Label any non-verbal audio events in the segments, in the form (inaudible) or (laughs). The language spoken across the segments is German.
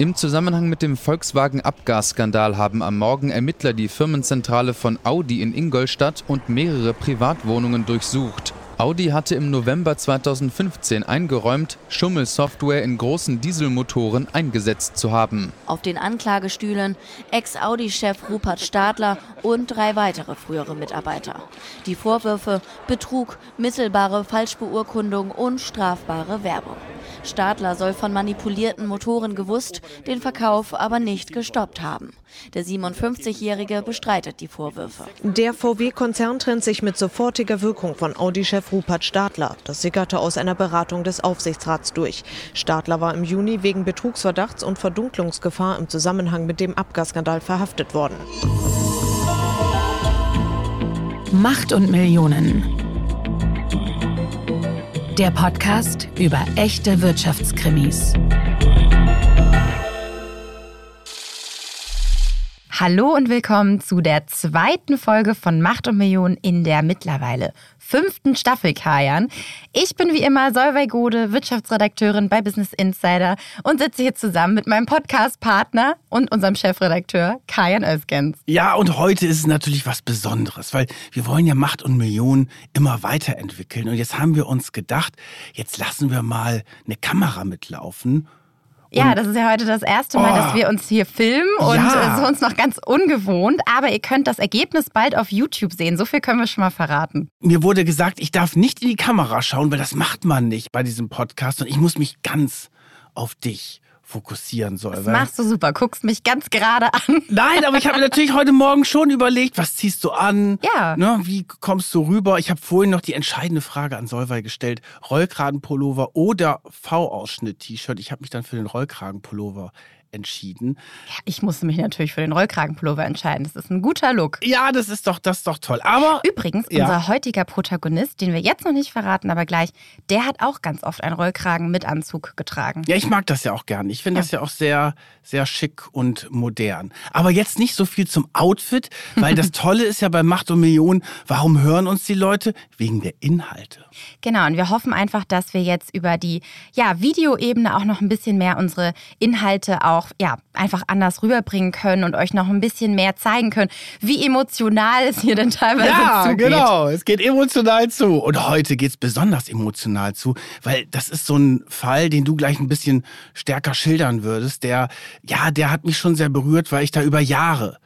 Im Zusammenhang mit dem Volkswagen-Abgasskandal haben am Morgen Ermittler die Firmenzentrale von Audi in Ingolstadt und mehrere Privatwohnungen durchsucht. Audi hatte im November 2015 eingeräumt, Schummelsoftware in großen Dieselmotoren eingesetzt zu haben. Auf den Anklagestühlen Ex-Audi-Chef Rupert Stadler und drei weitere frühere Mitarbeiter. Die Vorwürfe Betrug, mittelbare Falschbeurkundung und strafbare Werbung. Stadler soll von manipulierten Motoren gewusst, den Verkauf aber nicht gestoppt haben. Der 57-Jährige bestreitet die Vorwürfe. Der VW-Konzern trennt sich mit sofortiger Wirkung von Audi-Chef Rupert Stadler. Das sickerte aus einer Beratung des Aufsichtsrats durch. Stadler war im Juni wegen Betrugsverdachts und Verdunklungsgefahr im Zusammenhang mit dem Abgasskandal verhaftet worden. Macht und Millionen. Der Podcast über echte Wirtschaftskrimis. Hallo und willkommen zu der zweiten Folge von Macht und Millionen in der mittlerweile fünften Staffel Kajan. Ich bin wie immer Solveig Gode, Wirtschaftsredakteurin bei Business Insider und sitze hier zusammen mit meinem Podcast-Partner und unserem Chefredakteur Kajan Özgens. Ja, und heute ist es natürlich was Besonderes, weil wir wollen ja Macht und Millionen immer weiterentwickeln. Und jetzt haben wir uns gedacht, jetzt lassen wir mal eine Kamera mitlaufen ja, das ist ja heute das erste Mal, oh, dass wir uns hier filmen und ja. es ist uns noch ganz ungewohnt. Aber ihr könnt das Ergebnis bald auf YouTube sehen. So viel können wir schon mal verraten. Mir wurde gesagt, ich darf nicht in die Kamera schauen, weil das macht man nicht bei diesem Podcast und ich muss mich ganz auf dich fokussieren soll. Das machst du super, guckst mich ganz gerade an. Nein, aber ich habe natürlich heute Morgen schon überlegt, was ziehst du an? Ja. Ne, wie kommst du rüber? Ich habe vorhin noch die entscheidende Frage an Solvay gestellt. Rollkragenpullover oder V-Ausschnitt-T-Shirt. Ich habe mich dann für den Rollkragenpullover entschieden. Ja, ich musste mich natürlich für den Rollkragenpullover entscheiden. Das ist ein guter Look. Ja, das ist doch, das ist doch toll. Aber übrigens, ja. unser heutiger Protagonist, den wir jetzt noch nicht verraten, aber gleich, der hat auch ganz oft einen Rollkragen mit Anzug getragen. Ja, ich mag das ja auch gerne. Ich finde ja. das ja auch sehr, sehr schick und modern. Aber jetzt nicht so viel zum Outfit, weil das (laughs) Tolle ist ja bei Macht und Millionen, warum hören uns die Leute? Wegen der Inhalte. Genau, und wir hoffen einfach, dass wir jetzt über die ja, Videoebene auch noch ein bisschen mehr unsere Inhalte auch ja, einfach anders rüberbringen können und euch noch ein bisschen mehr zeigen können, wie emotional es hier denn teilweise ja, zugeht. Ja, genau, es geht emotional zu. Und heute geht es besonders emotional zu, weil das ist so ein Fall, den du gleich ein bisschen stärker schildern würdest, der, ja, der hat mich schon sehr berührt, weil ich da über Jahre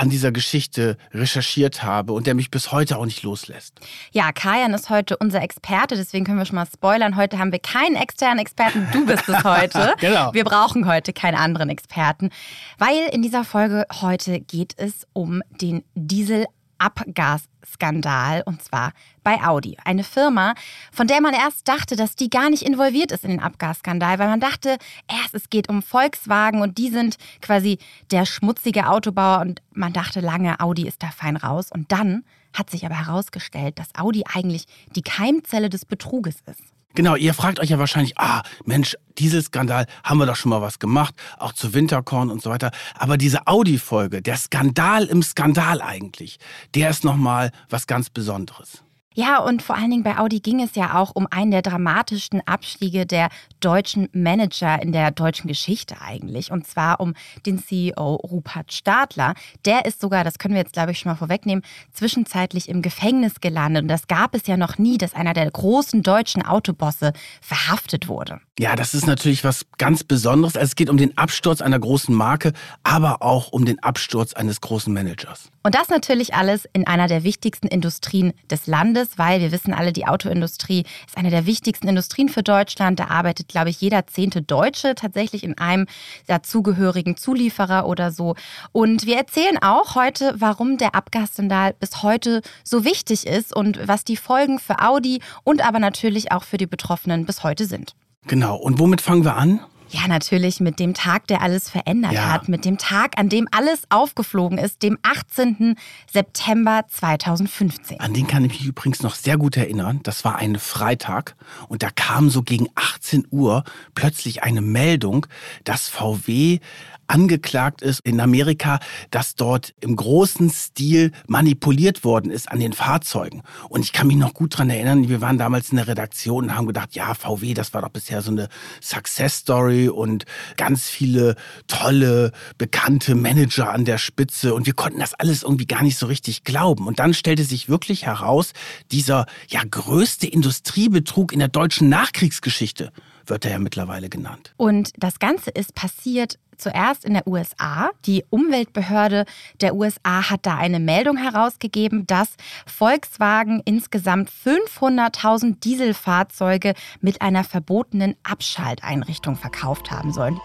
an dieser Geschichte recherchiert habe und der mich bis heute auch nicht loslässt. Ja, Kajan ist heute unser Experte, deswegen können wir schon mal spoilern. Heute haben wir keinen externen Experten, du bist es heute. (laughs) genau. Wir brauchen heute keinen anderen Experten, weil in dieser Folge heute geht es um den Diesel Abgasskandal und zwar bei Audi. Eine Firma, von der man erst dachte, dass die gar nicht involviert ist in den Abgasskandal, weil man dachte, erst es geht um Volkswagen und die sind quasi der schmutzige Autobauer und man dachte lange, Audi ist da fein raus. Und dann hat sich aber herausgestellt, dass Audi eigentlich die Keimzelle des Betruges ist. Genau, ihr fragt euch ja wahrscheinlich, ah, Mensch, Dieselskandal, haben wir doch schon mal was gemacht, auch zu Winterkorn und so weiter. Aber diese Audi-Folge, der Skandal im Skandal eigentlich, der ist nochmal was ganz Besonderes. Ja, und vor allen Dingen bei Audi ging es ja auch um einen der dramatischsten Abstiege der deutschen Manager in der deutschen Geschichte eigentlich. Und zwar um den CEO Rupert Stadler. Der ist sogar, das können wir jetzt glaube ich schon mal vorwegnehmen, zwischenzeitlich im Gefängnis gelandet. Und das gab es ja noch nie, dass einer der großen deutschen Autobosse verhaftet wurde. Ja, das ist natürlich was ganz Besonderes. Also es geht um den Absturz einer großen Marke, aber auch um den Absturz eines großen Managers. Und das natürlich alles in einer der wichtigsten Industrien des Landes, weil wir wissen alle, die Autoindustrie ist eine der wichtigsten Industrien für Deutschland. Da arbeitet, glaube ich, jeder zehnte Deutsche tatsächlich in einem dazugehörigen Zulieferer oder so. Und wir erzählen auch heute, warum der Abgasskandal bis heute so wichtig ist und was die Folgen für Audi und aber natürlich auch für die Betroffenen bis heute sind. Genau. Und womit fangen wir an? Ja, natürlich mit dem Tag, der alles verändert ja. hat, mit dem Tag, an dem alles aufgeflogen ist, dem 18. September 2015. An den kann ich mich übrigens noch sehr gut erinnern. Das war ein Freitag und da kam so gegen 18 Uhr plötzlich eine Meldung, dass VW angeklagt ist in Amerika, dass dort im großen Stil manipuliert worden ist an den Fahrzeugen. Und ich kann mich noch gut daran erinnern, wir waren damals in der Redaktion und haben gedacht, ja, VW, das war doch bisher so eine Success Story neu und ganz viele tolle, bekannte Manager an der Spitze und wir konnten das alles irgendwie gar nicht so richtig glauben. Und dann stellte sich wirklich heraus, dieser ja größte Industriebetrug in der deutschen Nachkriegsgeschichte wird er ja mittlerweile genannt. Und das Ganze ist passiert zuerst in der USA. Die Umweltbehörde der USA hat da eine Meldung herausgegeben, dass Volkswagen insgesamt 500.000 Dieselfahrzeuge mit einer verbotenen Abschalteinrichtung verkauft haben sollen.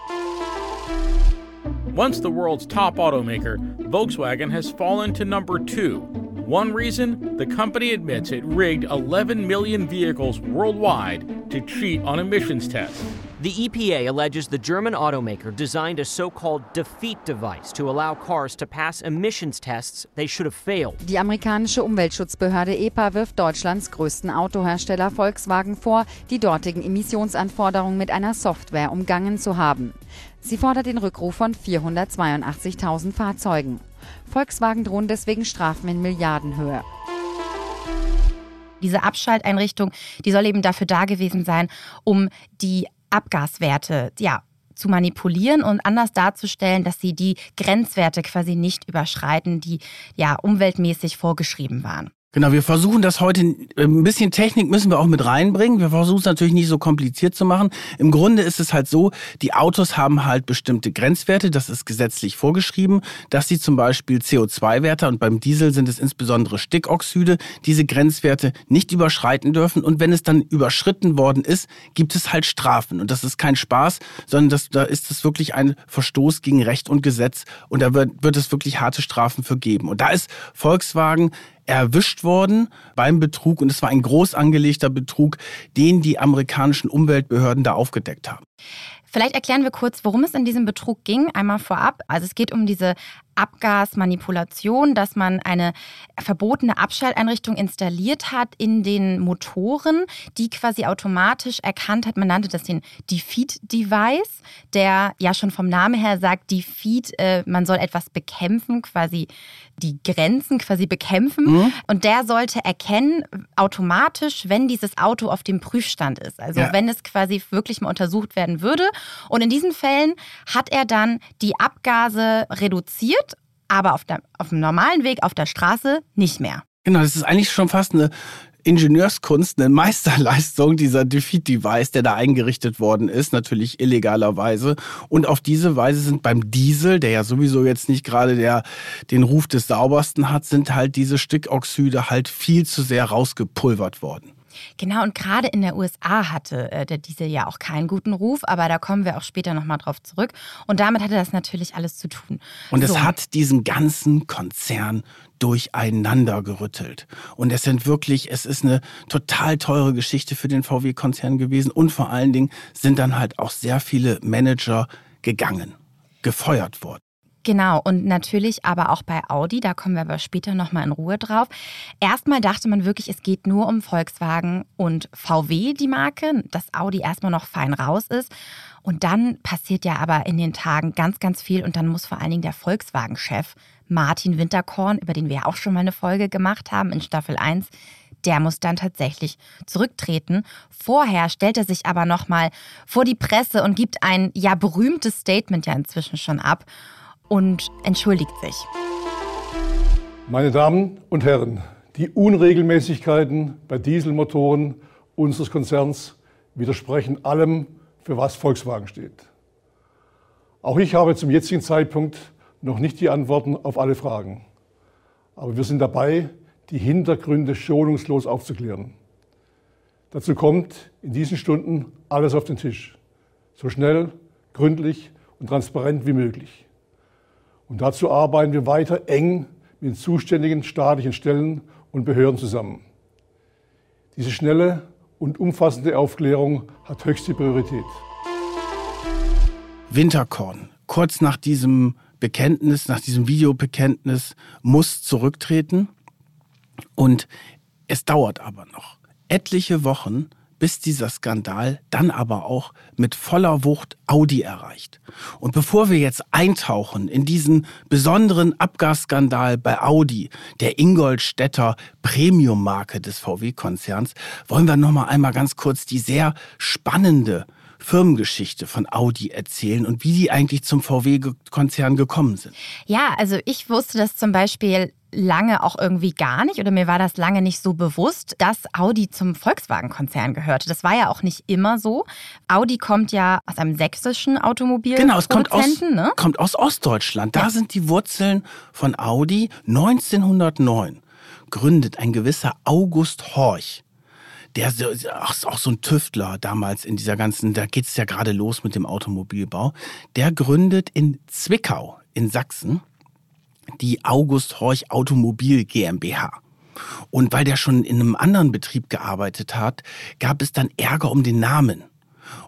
Once the world's top automaker, Volkswagen has fallen to number two. One reason the company admits it rigged 11 million vehicles worldwide to cheat on emissions tests. The EPA alleges the German automaker designed a so called defeat device to allow cars to pass emissions tests they should have failed. Die amerikanische Umweltschutzbehörde EPA wirft Deutschlands größten Autohersteller Volkswagen vor, die dortigen Emissionsanforderungen mit einer Software umgangen zu haben. Sie fordert den Rückruf von 482.000 Fahrzeugen. Volkswagen drohen deswegen Strafen in Milliardenhöhe. Diese Abschalteinrichtung, die soll eben dafür da gewesen sein, um die Abgaswerte, ja, zu manipulieren und anders darzustellen, dass sie die Grenzwerte quasi nicht überschreiten, die ja umweltmäßig vorgeschrieben waren. Genau, wir versuchen das heute, äh, ein bisschen Technik müssen wir auch mit reinbringen. Wir versuchen es natürlich nicht so kompliziert zu machen. Im Grunde ist es halt so, die Autos haben halt bestimmte Grenzwerte, das ist gesetzlich vorgeschrieben, dass sie zum Beispiel CO2-Werte und beim Diesel sind es insbesondere Stickoxide, diese Grenzwerte nicht überschreiten dürfen. Und wenn es dann überschritten worden ist, gibt es halt Strafen. Und das ist kein Spaß, sondern das, da ist es wirklich ein Verstoß gegen Recht und Gesetz. Und da wird, wird es wirklich harte Strafen für geben. Und da ist Volkswagen erwischt worden beim Betrug und es war ein groß angelegter Betrug, den die amerikanischen Umweltbehörden da aufgedeckt haben. Vielleicht erklären wir kurz, worum es in diesem Betrug ging, einmal vorab. Also es geht um diese Abgasmanipulation, dass man eine verbotene Abschalteinrichtung installiert hat in den Motoren, die quasi automatisch erkannt hat, man nannte das den Defeat-Device, der ja schon vom Namen her sagt, Defeat, äh, man soll etwas bekämpfen, quasi die Grenzen quasi bekämpfen. Mhm. Und der sollte erkennen, automatisch, wenn dieses Auto auf dem Prüfstand ist. Also ja. wenn es quasi wirklich mal untersucht werden würde. Und in diesen Fällen hat er dann die Abgase reduziert aber auf, der, auf dem normalen Weg, auf der Straße nicht mehr. Genau, das ist eigentlich schon fast eine Ingenieurskunst, eine Meisterleistung dieser Defeat-Device, der da eingerichtet worden ist, natürlich illegalerweise. Und auf diese Weise sind beim Diesel, der ja sowieso jetzt nicht gerade der, den Ruf des saubersten hat, sind halt diese Stickoxide halt viel zu sehr rausgepulvert worden. Genau, und gerade in der USA hatte äh, der Diesel ja auch keinen guten Ruf, aber da kommen wir auch später nochmal drauf zurück. Und damit hatte das natürlich alles zu tun. Und so. es hat diesen ganzen Konzern durcheinander gerüttelt. Und es sind wirklich, es ist eine total teure Geschichte für den VW-Konzern gewesen. Und vor allen Dingen sind dann halt auch sehr viele Manager gegangen, gefeuert worden. Genau, und natürlich aber auch bei Audi, da kommen wir aber später nochmal in Ruhe drauf. Erstmal dachte man wirklich, es geht nur um Volkswagen und VW, die Marke, dass Audi erstmal noch fein raus ist. Und dann passiert ja aber in den Tagen ganz, ganz viel und dann muss vor allen Dingen der Volkswagen-Chef Martin Winterkorn, über den wir ja auch schon mal eine Folge gemacht haben in Staffel 1, der muss dann tatsächlich zurücktreten. Vorher stellt er sich aber nochmal vor die Presse und gibt ein ja berühmtes Statement ja inzwischen schon ab und entschuldigt sich. Meine Damen und Herren, die Unregelmäßigkeiten bei Dieselmotoren unseres Konzerns widersprechen allem, für was Volkswagen steht. Auch ich habe zum jetzigen Zeitpunkt noch nicht die Antworten auf alle Fragen. Aber wir sind dabei, die Hintergründe schonungslos aufzuklären. Dazu kommt in diesen Stunden alles auf den Tisch. So schnell, gründlich und transparent wie möglich. Und dazu arbeiten wir weiter eng mit zuständigen staatlichen Stellen und Behörden zusammen. Diese schnelle und umfassende Aufklärung hat höchste Priorität. Winterkorn, kurz nach diesem Bekenntnis, nach diesem Videobekenntnis, muss zurücktreten. Und es dauert aber noch etliche Wochen, bis dieser Skandal dann aber auch mit voller Wucht Audi erreicht. Und bevor wir jetzt eintauchen in diesen besonderen Abgasskandal bei Audi, der Ingolstädter Premium-Marke des VW-Konzerns, wollen wir noch mal einmal ganz kurz die sehr spannende Firmengeschichte von Audi erzählen und wie die eigentlich zum VW-Konzern gekommen sind. Ja, also ich wusste das zum Beispiel lange auch irgendwie gar nicht oder mir war das lange nicht so bewusst, dass Audi zum Volkswagen-Konzern gehörte. Das war ja auch nicht immer so. Audi kommt ja aus einem sächsischen Automobil. Genau, es kommt aus, ne? kommt aus Ostdeutschland. Da ja. sind die Wurzeln von Audi. 1909 gründet ein gewisser August Horch der ist auch so ein Tüftler damals in dieser ganzen, da geht es ja gerade los mit dem Automobilbau. Der gründet in Zwickau in Sachsen die August Horch Automobil GmbH. Und weil der schon in einem anderen Betrieb gearbeitet hat, gab es dann Ärger um den Namen.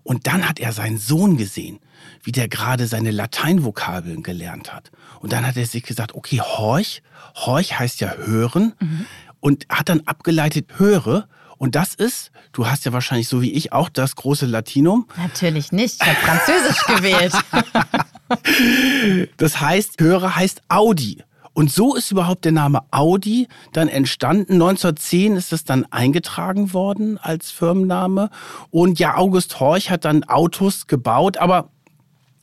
Und dann hat er seinen Sohn gesehen, wie der gerade seine Lateinvokabeln gelernt hat. Und dann hat er sich gesagt, okay, Horch, Horch heißt ja hören mhm. und hat dann abgeleitet höre. Und das ist, du hast ja wahrscheinlich so wie ich auch das große Latinum. Natürlich nicht, ich habe Französisch gewählt. (laughs) Das heißt, Hörer heißt Audi. Und so ist überhaupt der Name Audi dann entstanden. 1910 ist es dann eingetragen worden als Firmenname. Und ja, August Horch hat dann Autos gebaut, aber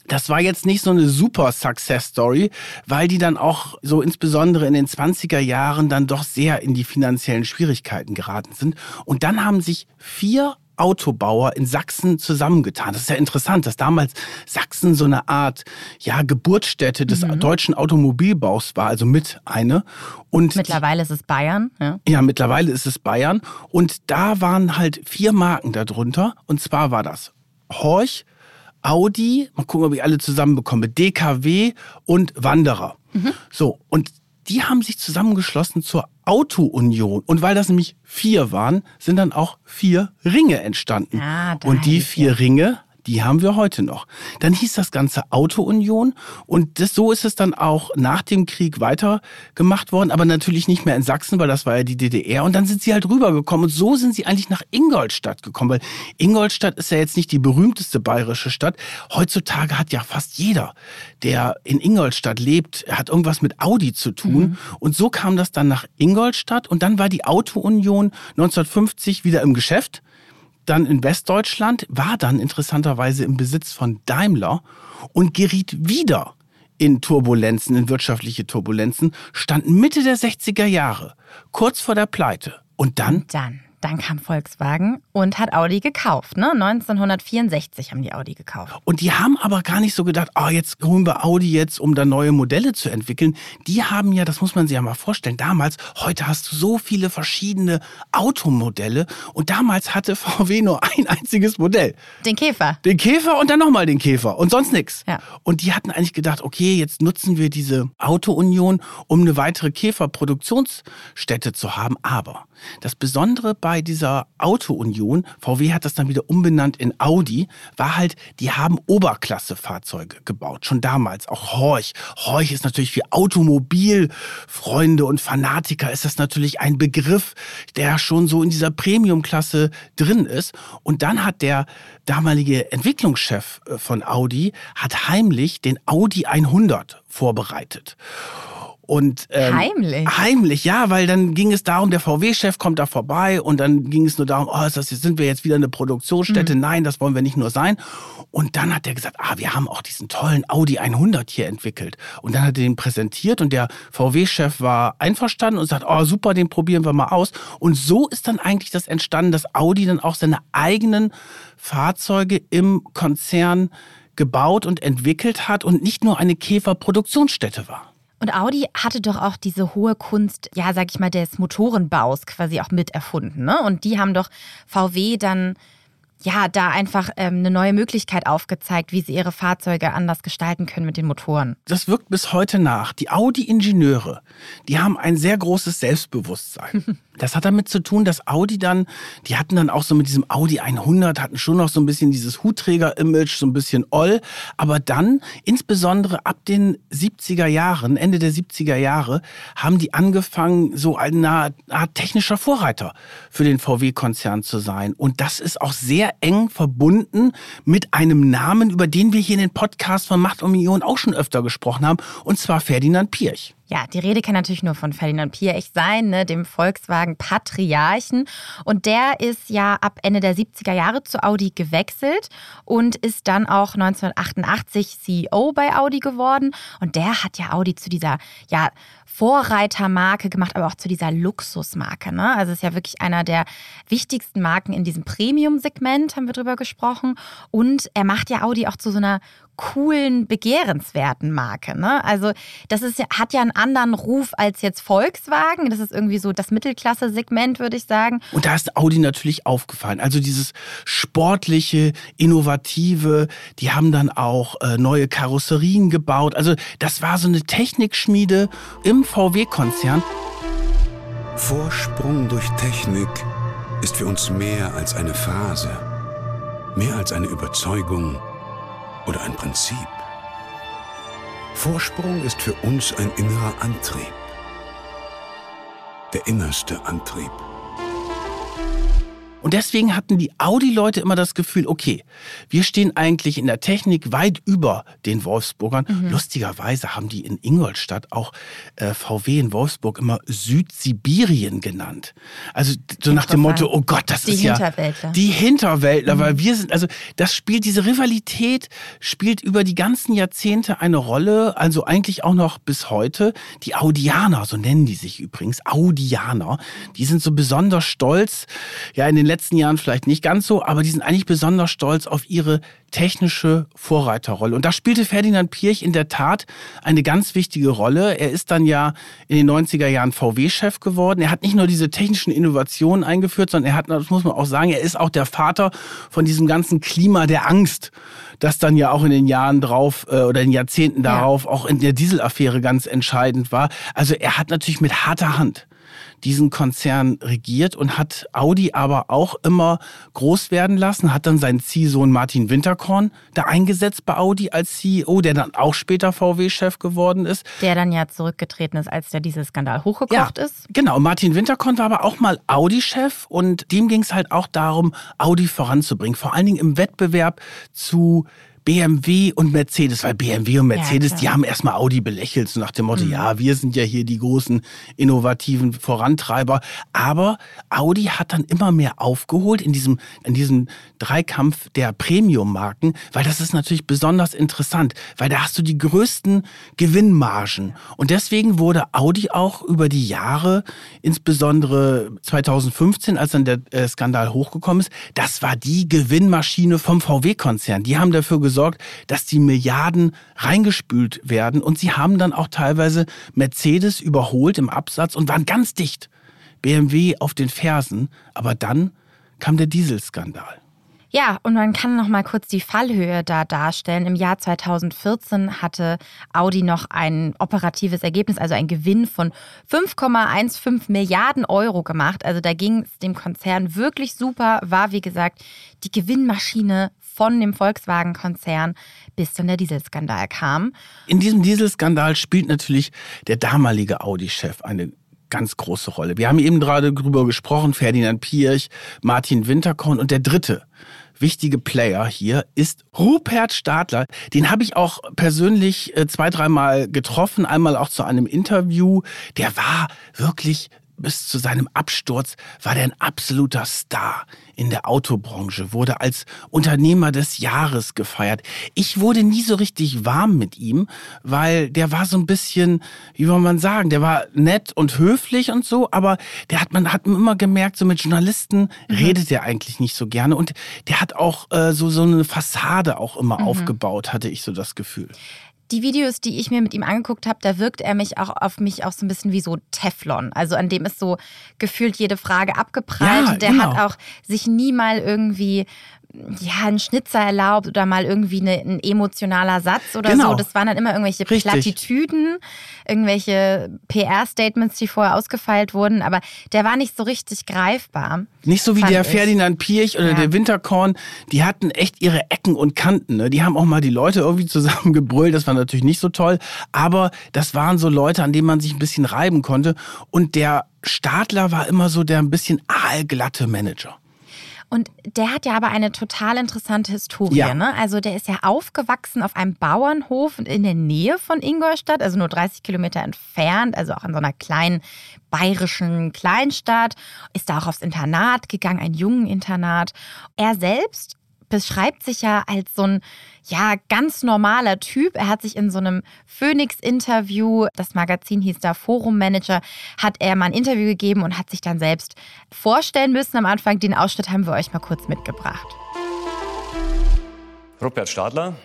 das war jetzt nicht so eine super Success Story, weil die dann auch so insbesondere in den 20er Jahren dann doch sehr in die finanziellen Schwierigkeiten geraten sind. Und dann haben sich vier Autobauer in Sachsen zusammengetan. Das ist ja interessant, dass damals Sachsen so eine Art ja, Geburtsstätte des mhm. deutschen Automobilbaus war, also mit eine. Und mittlerweile ist es Bayern. Ja. ja, mittlerweile ist es Bayern. Und da waren halt vier Marken darunter. Und zwar war das Horch, Audi, mal gucken, ob ich alle zusammenbekomme, DKW und Wanderer. Mhm. So, und die haben sich zusammengeschlossen zur Auto-Union. Und weil das nämlich vier waren, sind dann auch vier Ringe entstanden. Ah, und die vier Ringe die haben wir heute noch. Dann hieß das Ganze Auto-Union und das, so ist es dann auch nach dem Krieg weitergemacht worden, aber natürlich nicht mehr in Sachsen, weil das war ja die DDR. Und dann sind sie halt rübergekommen und so sind sie eigentlich nach Ingolstadt gekommen, weil Ingolstadt ist ja jetzt nicht die berühmteste bayerische Stadt. Heutzutage hat ja fast jeder, der in Ingolstadt lebt, hat irgendwas mit Audi zu tun. Mhm. Und so kam das dann nach Ingolstadt und dann war die Auto-Union 1950 wieder im Geschäft dann in Westdeutschland, war dann interessanterweise im Besitz von Daimler und geriet wieder in Turbulenzen, in wirtschaftliche Turbulenzen, stand Mitte der 60er Jahre, kurz vor der Pleite. Und dann? Und dann dann kam Volkswagen und hat Audi gekauft. Ne? 1964 haben die Audi gekauft. Und die haben aber gar nicht so gedacht, oh, jetzt holen wir Audi jetzt, um da neue Modelle zu entwickeln. Die haben ja, das muss man sich ja mal vorstellen, damals, heute hast du so viele verschiedene Automodelle und damals hatte (laughs) VW nur ein einziges Modell. Den Käfer. Den Käfer und dann nochmal den Käfer und sonst nichts. Ja. Und die hatten eigentlich gedacht, okay, jetzt nutzen wir diese Auto-Union, um eine weitere Käferproduktionsstätte zu haben. Aber das Besondere bei dieser Auto-Union, VW hat das dann wieder umbenannt in Audi, war halt, die haben Oberklasse-Fahrzeuge gebaut, schon damals. Auch Horch. Horch ist natürlich für Automobilfreunde und Fanatiker ist das natürlich ein Begriff, der schon so in dieser Premium-Klasse drin ist. Und dann hat der damalige Entwicklungschef äh, von Audi, hat heimlich den Audi 100 vorbereitet. Und, ähm, heimlich? Heimlich, ja, weil dann ging es darum, der VW-Chef kommt da vorbei und dann ging es nur darum, oh, ist das, sind wir jetzt wieder eine Produktionsstätte? Mhm. Nein, das wollen wir nicht nur sein. Und dann hat er gesagt, ah, wir haben auch diesen tollen Audi 100 hier entwickelt. Und dann hat er den präsentiert und der VW-Chef war einverstanden und sagt, oh, super, den probieren wir mal aus. Und so ist dann eigentlich das entstanden, dass Audi dann auch seine eigenen Fahrzeuge im Konzern gebaut und entwickelt hat und nicht nur eine Käferproduktionsstätte war. Und Audi hatte doch auch diese hohe Kunst, ja, sag ich mal, des Motorenbaus quasi auch mit erfunden. Ne? Und die haben doch VW dann ja, da einfach ähm, eine neue Möglichkeit aufgezeigt, wie sie ihre Fahrzeuge anders gestalten können mit den Motoren. Das wirkt bis heute nach. Die Audi-Ingenieure, die haben ein sehr großes Selbstbewusstsein. (laughs) Das hat damit zu tun, dass Audi dann, die hatten dann auch so mit diesem Audi 100, hatten schon noch so ein bisschen dieses Hutträger-Image, so ein bisschen oll. Aber dann, insbesondere ab den 70er Jahren, Ende der 70er Jahre, haben die angefangen, so eine Art technischer Vorreiter für den VW-Konzern zu sein. Und das ist auch sehr eng verbunden mit einem Namen, über den wir hier in den Podcast von Macht und Millionen auch schon öfter gesprochen haben, und zwar Ferdinand Pirch. Ja, die Rede kann natürlich nur von Ferdinand Piech sein, ne, dem Volkswagen-Patriarchen. Und der ist ja ab Ende der 70er Jahre zu Audi gewechselt und ist dann auch 1988 CEO bei Audi geworden. Und der hat ja Audi zu dieser ja, Vorreitermarke gemacht, aber auch zu dieser Luxusmarke. Ne? Also ist ja wirklich einer der wichtigsten Marken in diesem Premium-Segment, haben wir drüber gesprochen. Und er macht ja Audi auch zu so einer coolen, begehrenswerten Marke. Ne? Also das ist, hat ja einen anderen Ruf als jetzt Volkswagen. Das ist irgendwie so das Mittelklasse-Segment, würde ich sagen. Und da ist Audi natürlich aufgefallen. Also dieses sportliche, innovative, die haben dann auch äh, neue Karosserien gebaut. Also das war so eine Technikschmiede im VW-Konzern. Vorsprung durch Technik ist für uns mehr als eine Phrase, mehr als eine Überzeugung oder ein Prinzip. Vorsprung ist für uns ein innerer Antrieb. Der innerste Antrieb. Und deswegen hatten die Audi-Leute immer das Gefühl, okay, wir stehen eigentlich in der Technik weit über den Wolfsburgern. Mhm. Lustigerweise haben die in Ingolstadt auch äh, VW in Wolfsburg immer Südsibirien genannt. Also so nach dem Motto, oh Gott, das die ist ja die Hinterwäldler, mhm. weil wir sind, also das spielt, diese Rivalität spielt über die ganzen Jahrzehnte eine Rolle, also eigentlich auch noch bis heute. Die Audianer, so nennen die sich übrigens, Audianer, die sind so besonders stolz, ja, in den letzten Jahren vielleicht nicht ganz so, aber die sind eigentlich besonders stolz auf ihre technische Vorreiterrolle. Und da spielte Ferdinand Pirch in der Tat eine ganz wichtige Rolle. Er ist dann ja in den 90er Jahren VW-Chef geworden. Er hat nicht nur diese technischen Innovationen eingeführt, sondern er hat, das muss man auch sagen, er ist auch der Vater von diesem ganzen Klima der Angst, das dann ja auch in den Jahren drauf äh, oder in den Jahrzehnten darauf ja. auch in der Dieselaffäre ganz entscheidend war. Also er hat natürlich mit harter Hand diesen Konzern regiert und hat Audi aber auch immer groß werden lassen, hat dann seinen Ziehsohn Martin Winterkorn da eingesetzt bei Audi als CEO, der dann auch später VW-Chef geworden ist. Der dann ja zurückgetreten ist, als der Skandal hochgekocht ja, ist. Genau, Martin Winterkorn war aber auch mal Audi-Chef und dem ging es halt auch darum, Audi voranzubringen, vor allen Dingen im Wettbewerb zu BMW und Mercedes, weil BMW und Mercedes, ja, die haben erstmal Audi belächelt, so nach dem Motto, mhm. ja, wir sind ja hier die großen innovativen Vorantreiber. Aber Audi hat dann immer mehr aufgeholt in diesem, in diesem Dreikampf der Premium-Marken, weil das ist natürlich besonders interessant, weil da hast du die größten Gewinnmargen. Und deswegen wurde Audi auch über die Jahre, insbesondere 2015, als dann der äh, Skandal hochgekommen ist, das war die Gewinnmaschine vom VW-Konzern. Die haben dafür gesorgt, gesorgt, dass die Milliarden reingespült werden. Und sie haben dann auch teilweise Mercedes überholt im Absatz und waren ganz dicht. BMW auf den Fersen. Aber dann kam der Dieselskandal. Ja, und man kann noch mal kurz die Fallhöhe da darstellen. Im Jahr 2014 hatte Audi noch ein operatives Ergebnis, also ein Gewinn von 5,15 Milliarden Euro gemacht. Also da ging es dem Konzern wirklich super, war wie gesagt die Gewinnmaschine von dem Volkswagen-Konzern, bis dann der Dieselskandal kam. In diesem Dieselskandal spielt natürlich der damalige Audi-Chef eine ganz große Rolle. Wir haben eben gerade drüber gesprochen, Ferdinand Pirch, Martin Winterkorn und der dritte wichtige Player hier ist Rupert Stadler. Den habe ich auch persönlich äh, zwei, dreimal getroffen, einmal auch zu einem Interview. Der war wirklich bis zu seinem Absturz war der ein absoluter Star in der Autobranche, wurde als Unternehmer des Jahres gefeiert. Ich wurde nie so richtig warm mit ihm, weil der war so ein bisschen, wie soll man sagen, der war nett und höflich und so, aber der hat man hat immer gemerkt, so mit Journalisten mhm. redet er eigentlich nicht so gerne und der hat auch äh, so so eine Fassade auch immer mhm. aufgebaut, hatte ich so das Gefühl die Videos, die ich mir mit ihm angeguckt habe, da wirkt er mich auch auf mich auch so ein bisschen wie so Teflon. Also an dem ist so gefühlt jede Frage abgeprallt. Ja, der genau. hat auch sich nie mal irgendwie ja, ein Schnitzer erlaubt oder mal irgendwie eine, ein emotionaler Satz oder genau. so. Das waren dann immer irgendwelche Richtig. Plattitüden, irgendwelche PR-Statements, die vorher ausgefeilt wurden, aber der war nicht so richtig greifbar. Nicht so wie der ich. Ferdinand Pirch oder ja. der Winterkorn, die hatten echt ihre Ecken und Kanten. Ne? Die haben auch mal die Leute irgendwie zusammengebrüllt, (laughs) das war natürlich nicht so toll, aber das waren so Leute, an denen man sich ein bisschen reiben konnte. Und der Stadler war immer so der ein bisschen aalglatte Manager. Und der hat ja aber eine total interessante Historie. Ja. Ne? Also der ist ja aufgewachsen auf einem Bauernhof in der Nähe von Ingolstadt, also nur 30 Kilometer entfernt, also auch in so einer kleinen bayerischen Kleinstadt. Ist da auch aufs Internat gegangen, ein jungen Internat. Er selbst beschreibt sich ja als so ein ja ganz normaler Typ. Er hat sich in so einem Phoenix-Interview, das Magazin hieß da Forum Manager, hat er mal ein Interview gegeben und hat sich dann selbst vorstellen müssen. Am Anfang den Ausschnitt haben wir euch mal kurz mitgebracht. Rupert Stadler,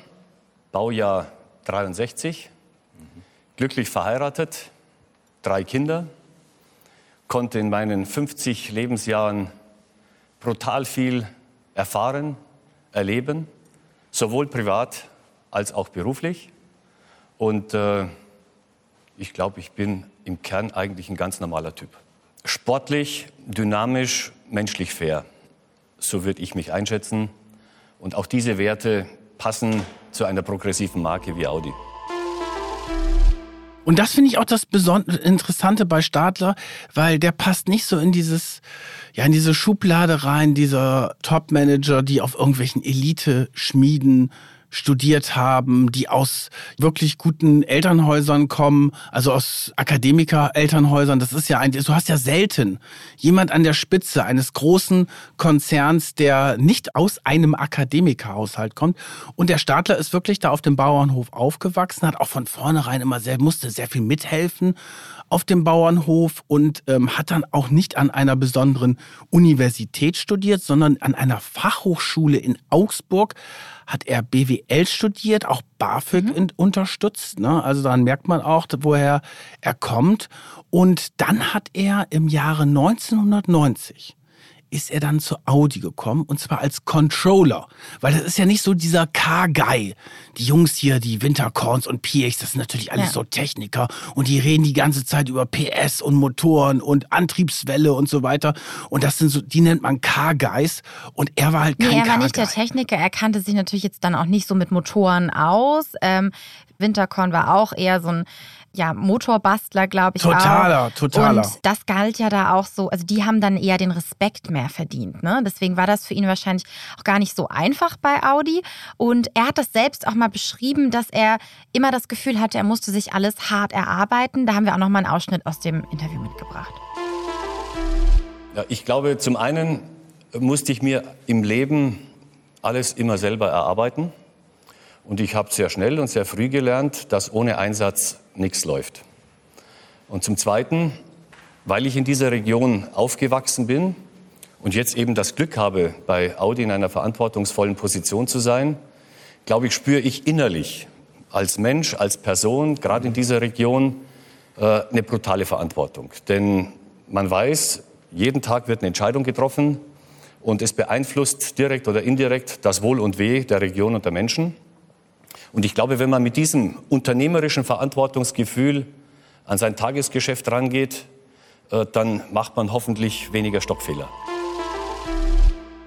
Baujahr 63, glücklich verheiratet, drei Kinder, konnte in meinen 50 Lebensjahren brutal viel erfahren, erleben, sowohl privat als auch beruflich. Und äh, ich glaube, ich bin im Kern eigentlich ein ganz normaler Typ. Sportlich, dynamisch, menschlich fair. So würde ich mich einschätzen. Und auch diese Werte passen zu einer progressiven Marke wie Audi. Und das finde ich auch das Beson Interessante bei Stadler, weil der passt nicht so in dieses, ja, in diese Schublade rein, dieser Top-Manager, die auf irgendwelchen Elite-Schmieden studiert haben, die aus wirklich guten Elternhäusern kommen, also aus Akademiker-Elternhäusern. Das ist ja ein, du hast ja selten jemand an der Spitze eines großen Konzerns, der nicht aus einem Akademikerhaushalt kommt. Und der Stadler ist wirklich da auf dem Bauernhof aufgewachsen, hat auch von vornherein immer sehr, musste sehr viel mithelfen auf dem Bauernhof und ähm, hat dann auch nicht an einer besonderen Universität studiert, sondern an einer Fachhochschule in Augsburg hat er BWL studiert, auch BAföG mhm. unterstützt. Ne? Also daran merkt man auch, woher er kommt. Und dann hat er im Jahre 1990 ist er dann zu Audi gekommen und zwar als Controller. Weil das ist ja nicht so dieser Car-Guy. Die Jungs hier, die Winterkorns und PX, das sind natürlich alles ja. so Techniker und die reden die ganze Zeit über PS und Motoren und Antriebswelle und so weiter. Und das sind so, die nennt man Car-Guys und er war halt kein nee, er war nicht der Techniker, er kannte sich natürlich jetzt dann auch nicht so mit Motoren aus. Ähm, Winterkorn war auch eher so ein ja, Motorbastler, glaube ich. Totaler, auch. totaler. Und das galt ja da auch so, also die haben dann eher den Respekt mehr verdient. Ne? Deswegen war das für ihn wahrscheinlich auch gar nicht so einfach bei Audi. Und er hat das selbst auch mal beschrieben, dass er immer das Gefühl hatte, er musste sich alles hart erarbeiten. Da haben wir auch noch mal einen Ausschnitt aus dem Interview mitgebracht. Ja, ich glaube, zum einen musste ich mir im Leben alles immer selber erarbeiten. Und ich habe sehr schnell und sehr früh gelernt, dass ohne Einsatz nichts läuft. Und zum Zweiten, weil ich in dieser Region aufgewachsen bin und jetzt eben das Glück habe, bei Audi in einer verantwortungsvollen Position zu sein, glaube ich, spüre ich innerlich als Mensch, als Person, gerade in dieser Region, äh, eine brutale Verantwortung. Denn man weiß, jeden Tag wird eine Entscheidung getroffen und es beeinflusst direkt oder indirekt das Wohl und Weh der Region und der Menschen. Und ich glaube, wenn man mit diesem unternehmerischen Verantwortungsgefühl an sein Tagesgeschäft rangeht, äh, dann macht man hoffentlich weniger Stockfehler.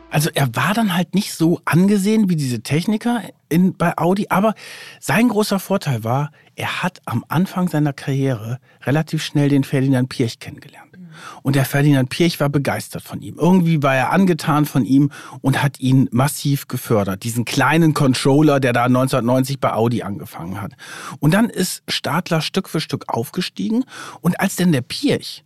Also er war dann halt nicht so angesehen wie diese Techniker in, bei Audi, aber sein großer Vorteil war, er hat am Anfang seiner Karriere relativ schnell den Ferdinand Pirch kennengelernt. Und der Ferdinand Pirch war begeistert von ihm. Irgendwie war er angetan von ihm und hat ihn massiv gefördert. Diesen kleinen Controller, der da 1990 bei Audi angefangen hat. Und dann ist Stadler Stück für Stück aufgestiegen. Und als denn der Pirch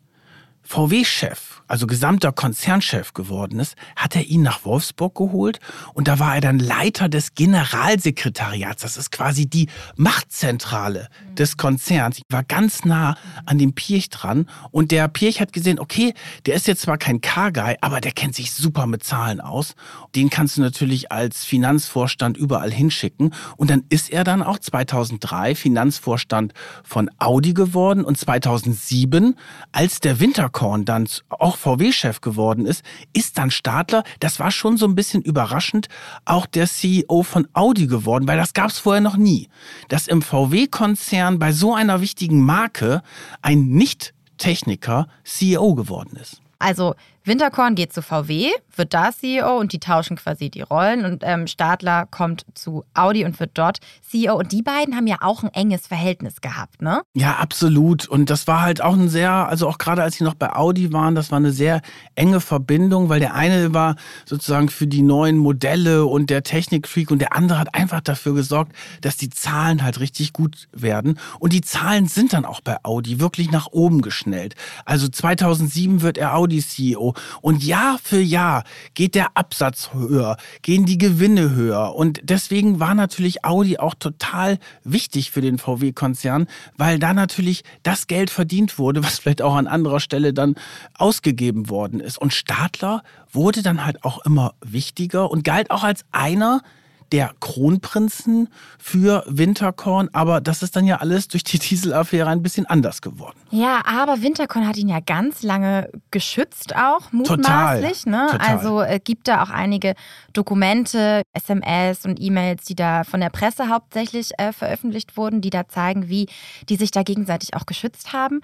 VW-Chef, also gesamter Konzernchef geworden ist, hat er ihn nach Wolfsburg geholt und da war er dann Leiter des Generalsekretariats. Das ist quasi die Machtzentrale des Konzerns. Ich war ganz nah an dem Pirch dran und der Pirch hat gesehen, okay, der ist jetzt zwar kein Car-Guy, aber der kennt sich super mit Zahlen aus. Den kannst du natürlich als Finanzvorstand überall hinschicken und dann ist er dann auch 2003 Finanzvorstand von Audi geworden und 2007, als der Winter Korn dann auch VW-Chef geworden ist, ist dann Stadler, das war schon so ein bisschen überraschend, auch der CEO von Audi geworden, weil das gab es vorher noch nie. Dass im VW-Konzern bei so einer wichtigen Marke ein Nicht-Techniker CEO geworden ist. Also Winterkorn geht zu VW, wird da CEO und die tauschen quasi die Rollen. Und ähm, Stadler kommt zu Audi und wird dort CEO. Und die beiden haben ja auch ein enges Verhältnis gehabt, ne? Ja, absolut. Und das war halt auch ein sehr, also auch gerade als sie noch bei Audi waren, das war eine sehr enge Verbindung, weil der eine war sozusagen für die neuen Modelle und der Technikfreak und der andere hat einfach dafür gesorgt, dass die Zahlen halt richtig gut werden. Und die Zahlen sind dann auch bei Audi wirklich nach oben geschnellt. Also 2007 wird er Audi CEO und Jahr für Jahr geht der Absatz höher, gehen die Gewinne höher. Und deswegen war natürlich Audi auch total wichtig für den VW-Konzern, weil da natürlich das Geld verdient wurde, was vielleicht auch an anderer Stelle dann ausgegeben worden ist. Und Stadler wurde dann halt auch immer wichtiger und galt auch als einer der Kronprinzen für Winterkorn, aber das ist dann ja alles durch die (laughs) Dieselaffäre ein bisschen anders geworden. Ja, aber Winterkorn hat ihn ja ganz lange geschützt auch, mutmaßlich. Total, ne? total. Also äh, gibt da auch einige Dokumente, SMS und E-Mails, die da von der Presse hauptsächlich äh, veröffentlicht wurden, die da zeigen, wie die sich da gegenseitig auch geschützt haben.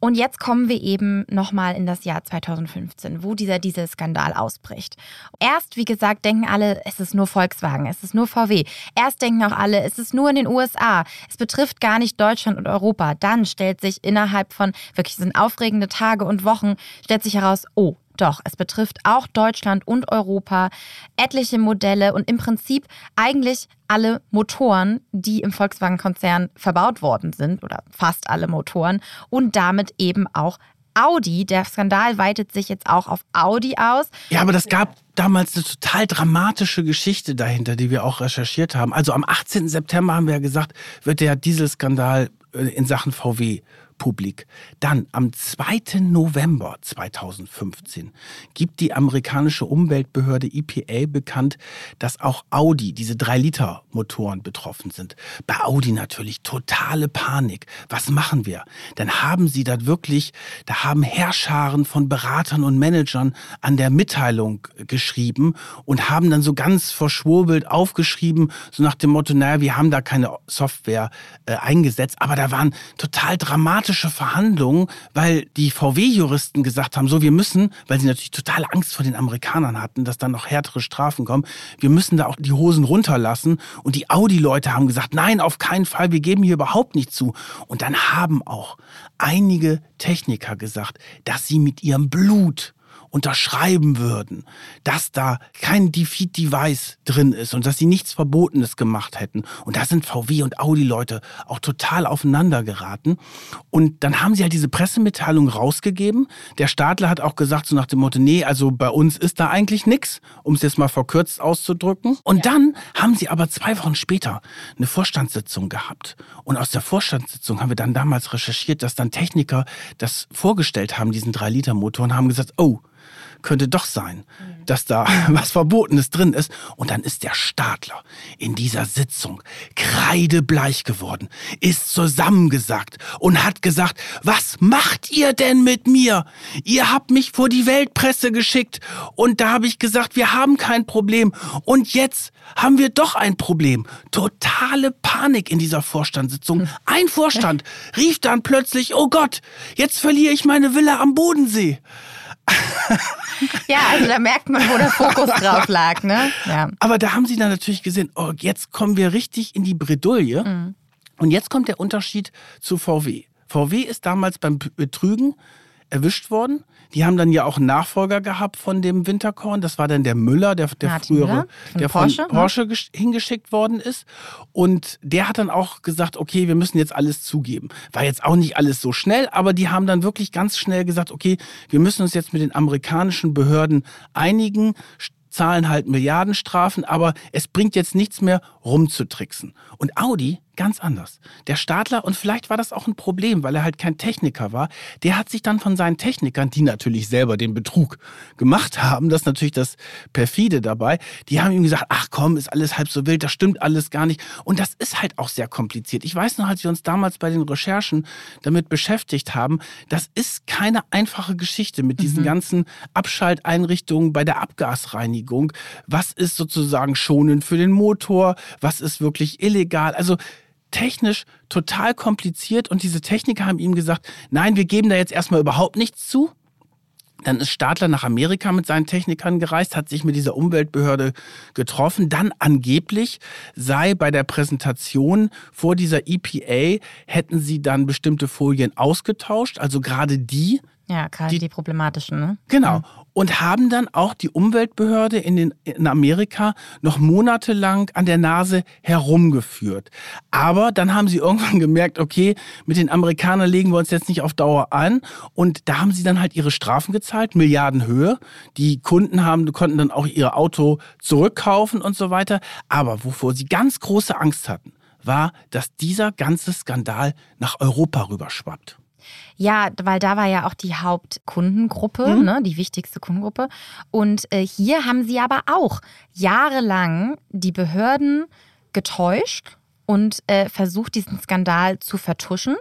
Und jetzt kommen wir eben nochmal in das Jahr 2015, wo dieser Dieselskandal ausbricht. Erst, wie gesagt, denken alle, es ist nur Volkswagen, es ist nur VW. Erst denken auch alle, es ist nur in den USA. Es betrifft gar nicht Deutschland und Europa. Dann stellt sich innerhalb von wirklich sind aufregende Tage und Wochen, stellt sich heraus, oh, doch, es betrifft auch Deutschland und Europa, etliche Modelle und im Prinzip eigentlich alle Motoren, die im Volkswagen-Konzern verbaut worden sind, oder fast alle Motoren, und damit eben auch Audi. Der Skandal weitet sich jetzt auch auf Audi aus. Ja, aber das gab damals eine total dramatische Geschichte dahinter, die wir auch recherchiert haben. Also am 18. September haben wir ja gesagt, wird der Dieselskandal äh, in Sachen VW publik. Dann am 2. November 2015 gibt die amerikanische Umweltbehörde EPA bekannt, dass auch Audi, diese 3-Liter-Motoren betroffen sind. Bei Audi natürlich totale Panik. Was machen wir? Dann haben sie da wirklich, da haben Herrscharen von Beratern und Managern an der Mitteilung geschrieben und haben dann so ganz verschwurbelt aufgeschrieben, so nach dem Motto, naja, wir haben da keine Software äh, eingesetzt, aber da waren total dramatische Verhandlungen, weil die VW-Juristen gesagt haben, so wir müssen, weil sie natürlich total Angst vor den Amerikanern hatten, dass dann noch härtere Strafen kommen, wir müssen da auch die Hosen runterlassen und die Audi-Leute haben gesagt, nein, auf keinen Fall, wir geben hier überhaupt nicht zu. Und dann haben auch einige Techniker gesagt, dass sie mit ihrem Blut unterschreiben würden, dass da kein Defeat-Device drin ist und dass sie nichts Verbotenes gemacht hätten. Und da sind VW und Audi-Leute auch total aufeinander geraten. Und dann haben sie halt diese Pressemitteilung rausgegeben. Der Stadler hat auch gesagt, so nach dem Motto, nee, also bei uns ist da eigentlich nichts, um es jetzt mal verkürzt auszudrücken. Und dann haben sie aber zwei Wochen später eine Vorstandssitzung gehabt. Und aus der Vorstandssitzung haben wir dann damals recherchiert, dass dann Techniker das vorgestellt haben, diesen 3-Liter-Motor, und haben gesagt, oh, könnte doch sein, dass da (laughs) was Verbotenes drin ist. Und dann ist der Stadler in dieser Sitzung kreidebleich geworden, ist zusammengesackt und hat gesagt, was macht ihr denn mit mir? Ihr habt mich vor die Weltpresse geschickt und da habe ich gesagt, wir haben kein Problem. Und jetzt haben wir doch ein Problem. Totale Panik in dieser Vorstandssitzung. Ein Vorstand rief dann plötzlich, oh Gott, jetzt verliere ich meine Villa am Bodensee. Ja, also da merkt man, wo der Fokus drauf lag, ne? Ja. Aber da haben sie dann natürlich gesehen, oh, jetzt kommen wir richtig in die Bredouille. Mhm. Und jetzt kommt der Unterschied zu VW. VW ist damals beim Betrügen erwischt worden. Die haben dann ja auch einen Nachfolger gehabt von dem Winterkorn. Das war dann der Müller, der, der Martin frühere, Müller von der Porsche, von ne? Porsche gesch- hingeschickt worden ist. Und der hat dann auch gesagt, okay, wir müssen jetzt alles zugeben. War jetzt auch nicht alles so schnell, aber die haben dann wirklich ganz schnell gesagt, okay, wir müssen uns jetzt mit den amerikanischen Behörden einigen, zahlen halt Milliardenstrafen, aber es bringt jetzt nichts mehr rumzutricksen. Und Audi ganz anders. Der Stadler, und vielleicht war das auch ein Problem, weil er halt kein Techniker war, der hat sich dann von seinen Technikern, die natürlich selber den Betrug gemacht haben, das ist natürlich das Perfide dabei, die haben ihm gesagt, ach komm, ist alles halb so wild, das stimmt alles gar nicht. Und das ist halt auch sehr kompliziert. Ich weiß noch, als wir uns damals bei den Recherchen damit beschäftigt haben, das ist keine einfache Geschichte mit diesen ganzen Abschalteinrichtungen bei der Abgasreinigung. Was ist sozusagen schonend für den Motor? Was ist wirklich illegal? Also technisch total kompliziert und diese Techniker haben ihm gesagt, nein, wir geben da jetzt erstmal überhaupt nichts zu. Dann ist Stadler nach Amerika mit seinen Technikern gereist, hat sich mit dieser Umweltbehörde getroffen. Dann angeblich sei bei der Präsentation vor dieser EPA hätten sie dann bestimmte Folien ausgetauscht, also gerade die, ja, gerade die, die, problematischen. Ne? Genau. Und haben dann auch die Umweltbehörde in, den, in Amerika noch monatelang an der Nase herumgeführt. Aber dann haben sie irgendwann gemerkt, okay, mit den Amerikanern legen wir uns jetzt nicht auf Dauer an. Und da haben sie dann halt ihre Strafen gezahlt, Milliardenhöhe. Die Kunden haben, konnten dann auch ihr Auto zurückkaufen und so weiter. Aber wovor sie ganz große Angst hatten, war, dass dieser ganze Skandal nach Europa rüberschwappt. Ja, weil da war ja auch die Hauptkundengruppe, mhm. ne, die wichtigste Kundengruppe. Und äh, hier haben sie aber auch jahrelang die Behörden getäuscht und äh, versucht, diesen Skandal zu vertuschen.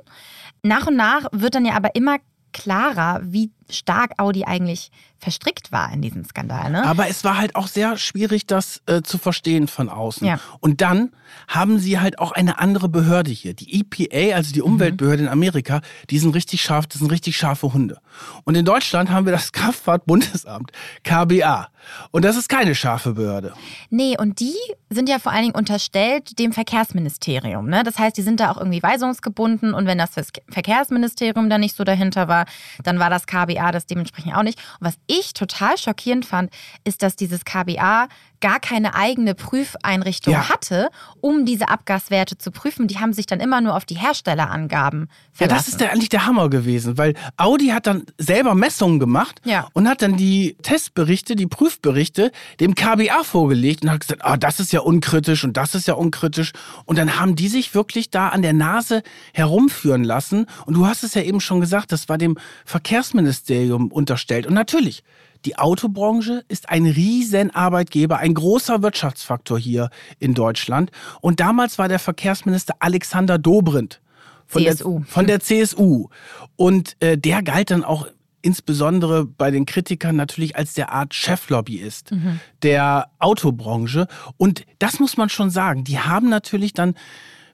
Nach und nach wird dann ja aber immer klarer, wie stark Audi eigentlich verstrickt war in diesen Skandal. Ne? Aber es war halt auch sehr schwierig, das äh, zu verstehen von außen. Ja. Und dann haben sie halt auch eine andere Behörde hier. Die EPA, also die Umweltbehörde mhm. in Amerika, die sind richtig scharf, das sind richtig scharfe Hunde. Und in Deutschland haben wir das (laughs) Kraftfahrtbundesamt, KBA. Und das ist keine scharfe Behörde. Nee, und die sind ja vor allen Dingen unterstellt dem Verkehrsministerium. Ne? Das heißt, die sind da auch irgendwie weisungsgebunden und wenn das Verkehrsministerium da nicht so dahinter war, dann war das KBA das dementsprechend auch nicht. Und was ich total schockierend fand, ist, dass dieses KBA gar keine eigene Prüfeinrichtung ja. hatte, um diese Abgaswerte zu prüfen. Die haben sich dann immer nur auf die Herstellerangaben verlassen. Ja, das ist der, eigentlich der Hammer gewesen, weil Audi hat dann selber Messungen gemacht ja. und hat dann die Testberichte, die Prüfberichte dem KBA vorgelegt und hat gesagt, ah, das ist ja unkritisch und das ist ja unkritisch. Und dann haben die sich wirklich da an der Nase herumführen lassen. Und du hast es ja eben schon gesagt, das war dem Verkehrsministerium unterstellt. Und natürlich, die Autobranche ist ein Riesenarbeitgeber, ein großer Wirtschaftsfaktor hier in Deutschland. Und damals war der Verkehrsminister Alexander Dobrindt von, CSU. Der, von der CSU. Und äh, der galt dann auch insbesondere bei den Kritikern natürlich als der Art Cheflobbyist mhm. der Autobranche. Und das muss man schon sagen. Die haben natürlich dann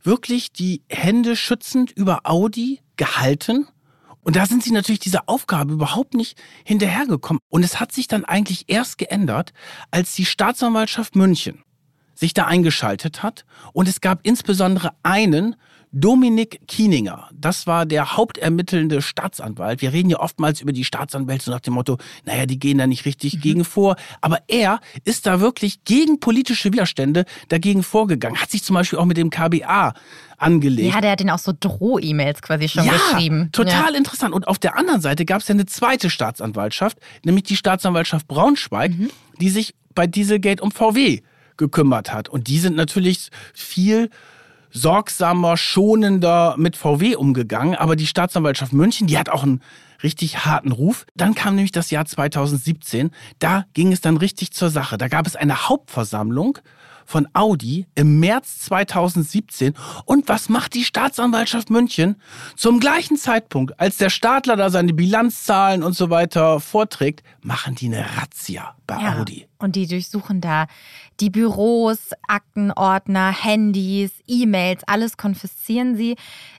wirklich die Hände schützend über Audi gehalten und da sind sie natürlich dieser Aufgabe überhaupt nicht hinterhergekommen. Und es hat sich dann eigentlich erst geändert, als die Staatsanwaltschaft München sich da eingeschaltet hat. Und es gab insbesondere einen, Dominik Kieninger, das war der hauptermittelnde Staatsanwalt. Wir reden ja oftmals über die Staatsanwälte nach dem Motto, naja, die gehen da nicht richtig mhm. gegen vor. Aber er ist da wirklich gegen politische Widerstände dagegen vorgegangen. Hat sich zum Beispiel auch mit dem KBA angelegt. Ja, der hat den auch so Droh-E-Mails quasi schon ja, geschrieben. Total ja. interessant. Und auf der anderen Seite gab es ja eine zweite Staatsanwaltschaft, nämlich die Staatsanwaltschaft Braunschweig, mhm. die sich bei Dieselgate um VW gekümmert hat. Und die sind natürlich viel sorgsamer, schonender mit VW umgegangen. Aber die Staatsanwaltschaft München, die hat auch einen richtig harten Ruf. Dann kam nämlich das Jahr 2017. Da ging es dann richtig zur Sache. Da gab es eine Hauptversammlung von Audi im März 2017. Und was macht die Staatsanwaltschaft München? Zum gleichen Zeitpunkt, als der Stadler da seine Bilanzzahlen und so weiter vorträgt, machen die eine Razzia bei ja, Audi. Und die durchsuchen da die Büros, Aktenordner, Handys, E-Mails, alles konfiszieren sie.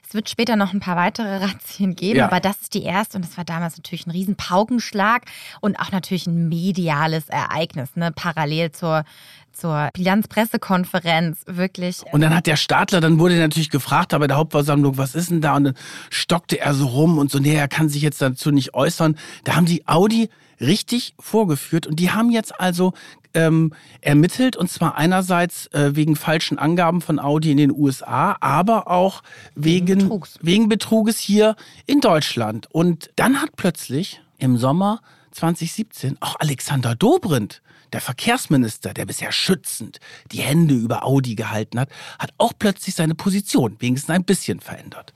Es wird später noch ein paar weitere (laughs) Razzien geben, ja. aber das ist die erste und das war damals natürlich ein riesen Paukenschlag und auch natürlich ein mediales Ereignis, ne? parallel zur zur Bilanzpressekonferenz, wirklich. Und dann hat der Stadler, dann wurde er natürlich gefragt bei der Hauptversammlung, was ist denn da? Und dann stockte er so rum und so, nee, er kann sich jetzt dazu nicht äußern. Da haben die Audi richtig vorgeführt und die haben jetzt also ähm, ermittelt und zwar einerseits äh, wegen falschen Angaben von Audi in den USA, aber auch wegen, wegen Betrugs. wegen Betruges hier in Deutschland. Und dann hat plötzlich im Sommer 2017 auch Alexander Dobrindt der Verkehrsminister, der bisher schützend die Hände über Audi gehalten hat, hat auch plötzlich seine Position wenigstens ein bisschen verändert.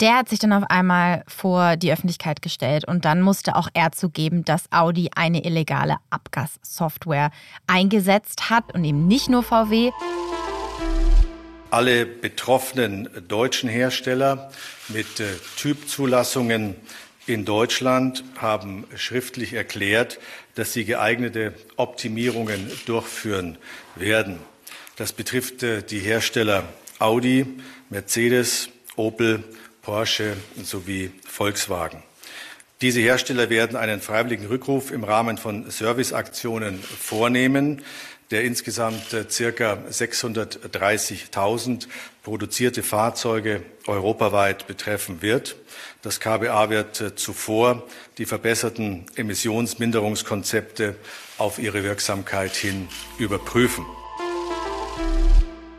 Der hat sich dann auf einmal vor die Öffentlichkeit gestellt und dann musste auch er zugeben, dass Audi eine illegale Abgassoftware eingesetzt hat und eben nicht nur VW. Alle betroffenen deutschen Hersteller mit äh, Typzulassungen in Deutschland haben schriftlich erklärt, dass sie geeignete Optimierungen durchführen werden. Das betrifft äh, die Hersteller Audi, Mercedes, Opel, Porsche sowie Volkswagen. Diese Hersteller werden einen freiwilligen Rückruf im Rahmen von Serviceaktionen vornehmen der insgesamt äh, circa 630.000 produzierte Fahrzeuge europaweit betreffen wird. Das KBA wird äh, zuvor die verbesserten Emissionsminderungskonzepte auf ihre Wirksamkeit hin überprüfen.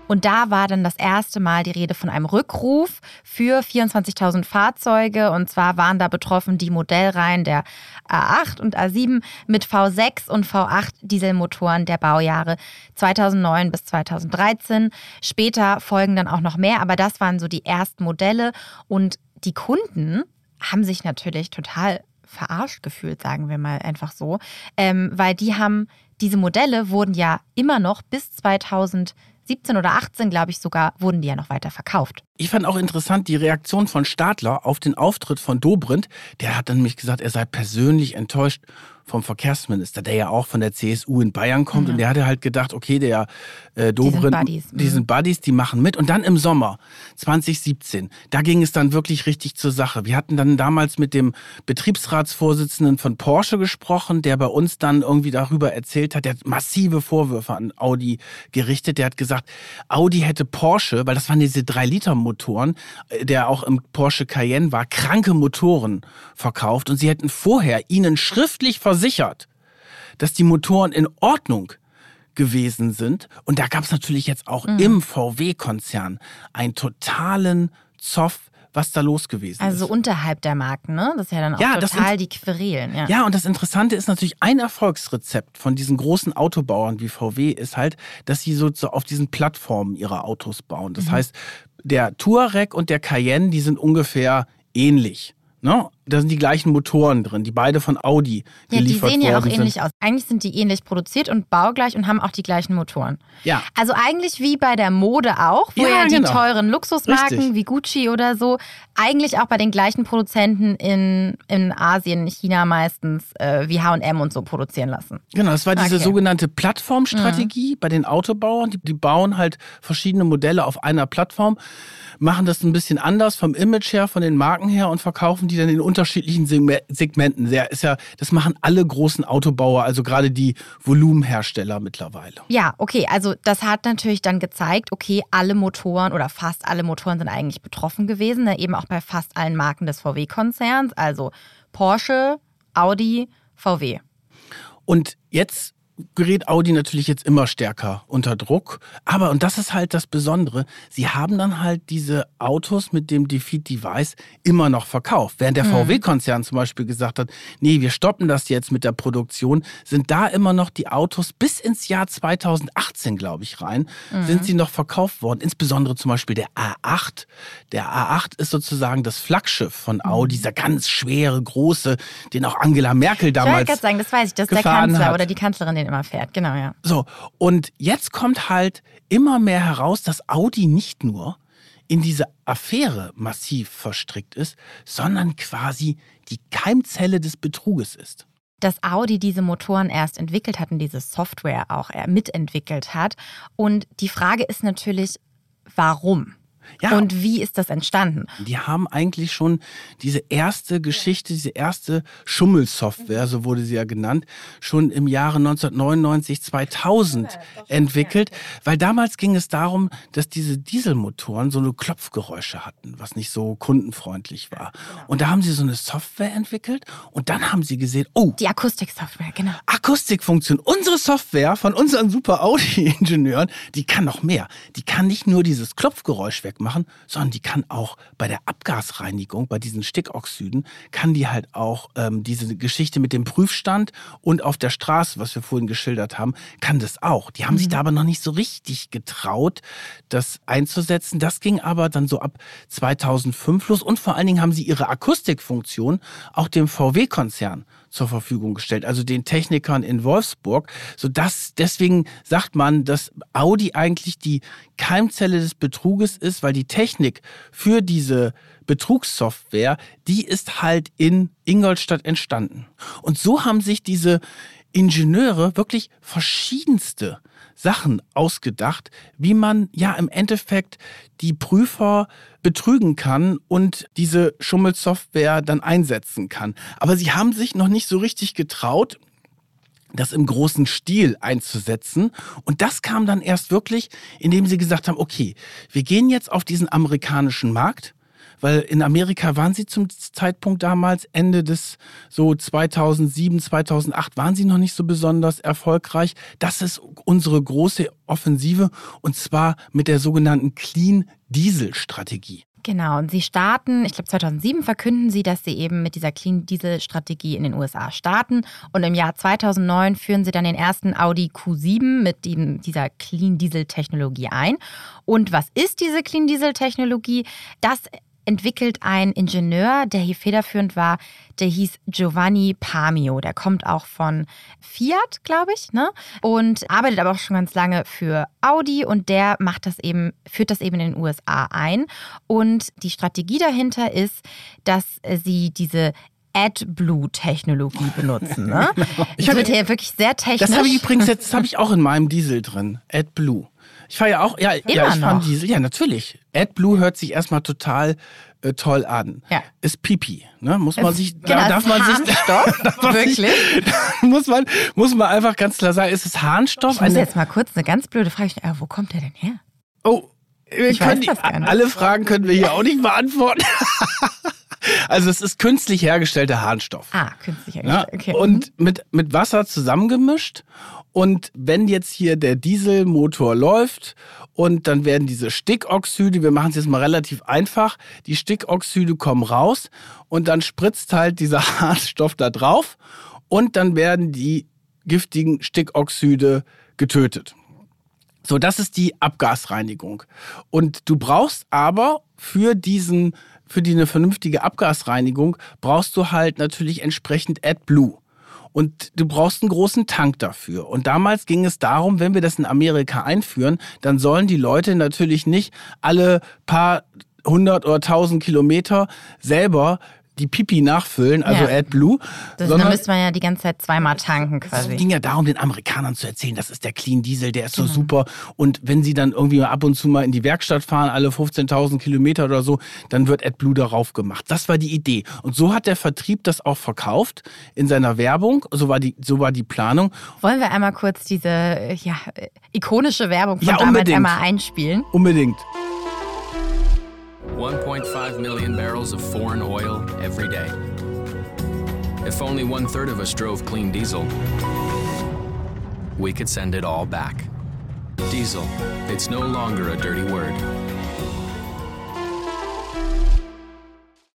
Und da war dann das erste Mal die Rede von einem Rückruf für 24.000 Fahrzeuge. Und zwar waren da betroffen die Modellreihen der A8 und A7 mit V6 und V8 Dieselmotoren der Baujahre 2009 bis 2013. Später folgen dann auch noch mehr, aber das waren so die ersten Modelle. Und die Kunden haben sich natürlich total verarscht gefühlt, sagen wir mal einfach so, ähm, weil die haben, diese Modelle wurden ja immer noch bis 2000 17 oder 18, glaube ich sogar, wurden die ja noch weiter verkauft. Ich fand auch interessant die Reaktion von Stadler auf den Auftritt von Dobrindt. Der hat dann nämlich gesagt, er sei persönlich enttäuscht vom Verkehrsminister, der ja auch von der CSU in Bayern kommt. Mhm. Und der hatte halt gedacht, okay, der äh, Dobrindt, die sind, Buddies. die sind Buddies, die machen mit. Und dann im Sommer 2017, da ging es dann wirklich richtig zur Sache. Wir hatten dann damals mit dem Betriebsratsvorsitzenden von Porsche gesprochen, der bei uns dann irgendwie darüber erzählt hat, der hat massive Vorwürfe an Audi gerichtet. Der hat gesagt, Audi hätte Porsche, weil das waren diese 3-Liter-Motoren, äh, der auch im Porsche Cayenne war, kranke Motoren verkauft. Und sie hätten vorher ihnen schriftlich versichert, versichert, dass die Motoren in Ordnung gewesen sind. Und da gab es natürlich jetzt auch mhm. im VW-Konzern einen totalen Zoff was da los gewesen also ist. Also unterhalb der Marken, ne? Das ist ja dann auch ja, total die Querelen. Ja. ja, und das Interessante ist natürlich, ein Erfolgsrezept von diesen großen Autobauern wie VW ist halt, dass sie so auf diesen Plattformen ihre Autos bauen. Das mhm. heißt, der Touareg und der Cayenne, die sind ungefähr ähnlich. Ne? Da sind die gleichen Motoren drin, die beide von Audi ja, geliefert worden sind. Die sehen ja auch ähnlich sind. aus. Eigentlich sind die ähnlich produziert und baugleich und haben auch die gleichen Motoren. Ja. Also eigentlich wie bei der Mode auch, wo ja, ja die genau. teuren Luxusmarken Richtig. wie Gucci oder so eigentlich auch bei den gleichen Produzenten in, in Asien, China meistens äh, wie H&M und so produzieren lassen. Genau, das war diese okay. sogenannte Plattformstrategie mhm. bei den Autobauern. Die, die bauen halt verschiedene Modelle auf einer Plattform machen das ein bisschen anders vom Image her, von den Marken her und verkaufen die dann in unterschiedlichen Segmenten. Der ist ja, das machen alle großen Autobauer, also gerade die Volumenhersteller mittlerweile. Ja, okay, also das hat natürlich dann gezeigt, okay, alle Motoren oder fast alle Motoren sind eigentlich betroffen gewesen, ne? eben auch bei fast allen Marken des VW-Konzerns, also Porsche, Audi, VW. Und jetzt gerät Audi natürlich jetzt immer stärker unter Druck. Aber, und das ist halt das Besondere, sie haben dann halt diese Autos mit dem Defeat Device immer noch verkauft. Während der mhm. VW-Konzern zum Beispiel gesagt hat, nee, wir stoppen das jetzt mit der Produktion, sind da immer noch die Autos bis ins Jahr 2018, glaube ich, rein, mhm. sind sie noch verkauft worden. Insbesondere zum Beispiel der A8. Der A8 ist sozusagen das Flaggschiff von Audi, mhm. dieser ganz schwere, große, den auch Angela Merkel damals. Ich wollte gerade sagen, das weiß ich, das ist der Kanzler hat. oder die Kanzlerin, den immer fährt, genau, ja. So, und jetzt kommt halt immer mehr heraus, dass Audi nicht nur in diese Affäre massiv verstrickt ist, sondern quasi die Keimzelle des Betruges ist dass Audi diese Motoren erst entwickelt hat und diese Software auch mitentwickelt hat. Und die Frage ist natürlich, warum? Ja. Und wie ist das entstanden? Die haben eigentlich schon diese erste Geschichte, diese erste Schummelsoftware, so wurde sie ja genannt, schon im Jahre 1999, 2000 entwickelt, weil damals ging es darum, dass diese Dieselmotoren so eine Klopfgeräusche hatten, was nicht so kundenfreundlich war. Und da haben sie so eine Software entwickelt und dann haben sie gesehen, oh. Die Akustiksoftware, genau. Akustikfunktion. Unsere Software von unseren super Audi-Ingenieuren, die kann noch mehr. Die kann nicht nur dieses Klopfgeräusch weg machen, sondern die kann auch bei der Abgasreinigung, bei diesen Stickoxiden, kann die halt auch ähm, diese Geschichte mit dem Prüfstand und auf der Straße, was wir vorhin geschildert haben, kann das auch. Die haben mhm. sich da aber noch nicht so richtig getraut, das einzusetzen. Das ging aber dann so ab 2005 los und vor allen Dingen haben sie ihre Akustikfunktion auch dem VW-Konzern zur Verfügung gestellt, also den Technikern in Wolfsburg, sodass deswegen sagt man, dass Audi eigentlich die Keimzelle des Betruges ist, weil die Technik für diese Betrugssoftware, die ist halt in Ingolstadt entstanden. Und so haben sich diese Ingenieure wirklich verschiedenste Sachen ausgedacht, wie man ja im Endeffekt die Prüfer betrügen kann und diese Schummelsoftware dann einsetzen kann. Aber sie haben sich noch nicht so richtig getraut, das im großen Stil einzusetzen. Und das kam dann erst wirklich, indem sie gesagt haben, okay, wir gehen jetzt auf diesen amerikanischen Markt, weil in Amerika waren sie zum Zeitpunkt damals, Ende des so 2007, 2008, waren sie noch nicht so besonders erfolgreich. Das ist unsere große Offensive und zwar mit der sogenannten Clean Diesel Strategie. Genau, und sie starten, ich glaube 2007 verkünden sie, dass sie eben mit dieser Clean Diesel Strategie in den USA starten. Und im Jahr 2009 führen sie dann den ersten Audi Q7 mit dem, dieser Clean Diesel Technologie ein. Und was ist diese Clean Diesel Technologie? Das entwickelt ein Ingenieur, der hier federführend war, der hieß Giovanni Pamio. Der kommt auch von Fiat, glaube ich, ne? Und arbeitet aber auch schon ganz lange für Audi und der macht das eben, führt das eben in den USA ein. Und die Strategie dahinter ist, dass sie diese AdBlue-Technologie benutzen. Ne? (laughs) Genau. Ich wird hier wirklich sehr technisch. Das habe ich übrigens jetzt, das habe ich (laughs) auch in meinem Diesel drin. AdBlue. Ich fahre ja auch, ja, Immer ja ich fahre noch? Diesel. Ja, natürlich. AdBlue hört sich erstmal total äh, toll an. Ja. Ist Pipi, ne? Muss man Es- sich, genau, da darf man ist sich, Harnstoff, (laughs) darf man sich- wirklich? (laughs) muss man, muss man einfach ganz klar sagen, ist es Harnstoff? Ich muss Eine- jetzt mal kurz eine ganz blöde Frage stellen. Wo kommt der denn her? Oh, wir Ich können alle Fragen können wir hier auch nicht beantworten. (laughs) also es ist künstlich hergestellter Harnstoff. Ah, künstlich Ja, hergestellt. Okay. Mhm. Und mit, mit Wasser zusammengemischt. Und wenn jetzt hier der Dieselmotor läuft und dann werden diese Stickoxide, wir machen es jetzt mal relativ einfach, die Stickoxide kommen raus und dann spritzt halt dieser (laughs) Harnstoff da drauf und dann werden die giftigen Stickoxide getötet. So, das ist die Abgasreinigung. Und du brauchst aber für diesen, für die eine vernünftige Abgasreinigung, brauchst du halt natürlich entsprechend AdBlue. Und du brauchst einen großen Tank dafür. Und damals ging es darum, wenn wir das in Amerika einführen, dann sollen die Leute natürlich nicht alle paar hundert oder tausend Kilometer selber die Pipi nachfüllen, also Ja. AdBlue. Das, da sondern müsste man ja die ganze Zeit zweimal tanken es quasi. ging ja darum, den Amerikanern zu erzählen, das ist der Clean Diesel, der ist so Genau. super. Und wenn sie dann irgendwie mal ab und zu mal in die Werkstatt fahren, alle 15.000 Kilometer oder so, dann wird AdBlue darauf gemacht. Das war die Idee. Und so hat der Vertrieb das auch verkauft in seiner Werbung. So war die, so war die Planung. Wollen wir einmal kurz diese ja, ikonische Werbung von Ja, damals einmal einspielen? Unbedingt. 1.5 million barrels of foreign oil every day. If only one third of us drove clean diesel, we could send it all back. Diesel, it's no longer a dirty word.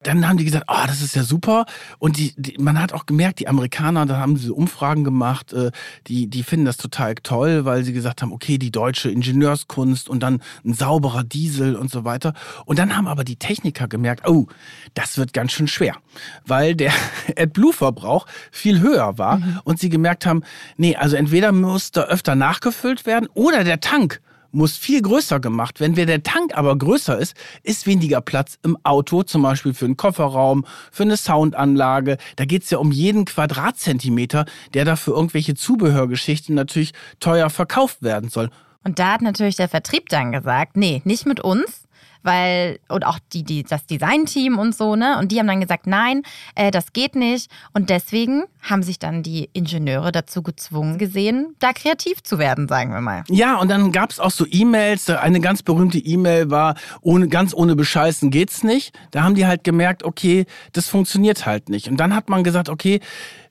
Dann haben die gesagt, oh, das ist ja super. Und die, die, man hat auch gemerkt, die Amerikaner, da haben sie Umfragen gemacht, äh, die, die finden das total toll, weil sie gesagt haben, okay, die deutsche Ingenieurskunst und dann ein sauberer Diesel und so weiter. Und dann haben aber die Techniker gemerkt, oh, das wird ganz schön schwer, weil der (laughs) AdBlue-Verbrauch viel höher war und sie gemerkt haben, nee, also entweder muss da öfter nachgefüllt werden oder der Tank muss viel größer gemacht werden. Wenn der Tank aber größer ist, ist weniger Platz im Auto, zum Beispiel für einen Kofferraum, für eine Soundanlage. Da geht es ja um jeden Quadratzentimeter, der da für irgendwelche Zubehörgeschichten natürlich teuer verkauft werden soll. Und da hat natürlich der Vertrieb dann gesagt, nee, nicht mit uns, weil, und auch die, die, das Designteam und so, ne? Und die haben dann gesagt, nein, äh, das geht nicht. Und deswegen haben sich dann die Ingenieure dazu gezwungen gesehen, da kreativ zu werden, sagen wir mal. Ja, und dann gab es auch so E-Mails. Eine ganz berühmte E-Mail war, ohne, ganz ohne Bescheißen geht's nicht. Da haben die halt gemerkt, okay, das funktioniert halt nicht. Und dann hat man gesagt, okay,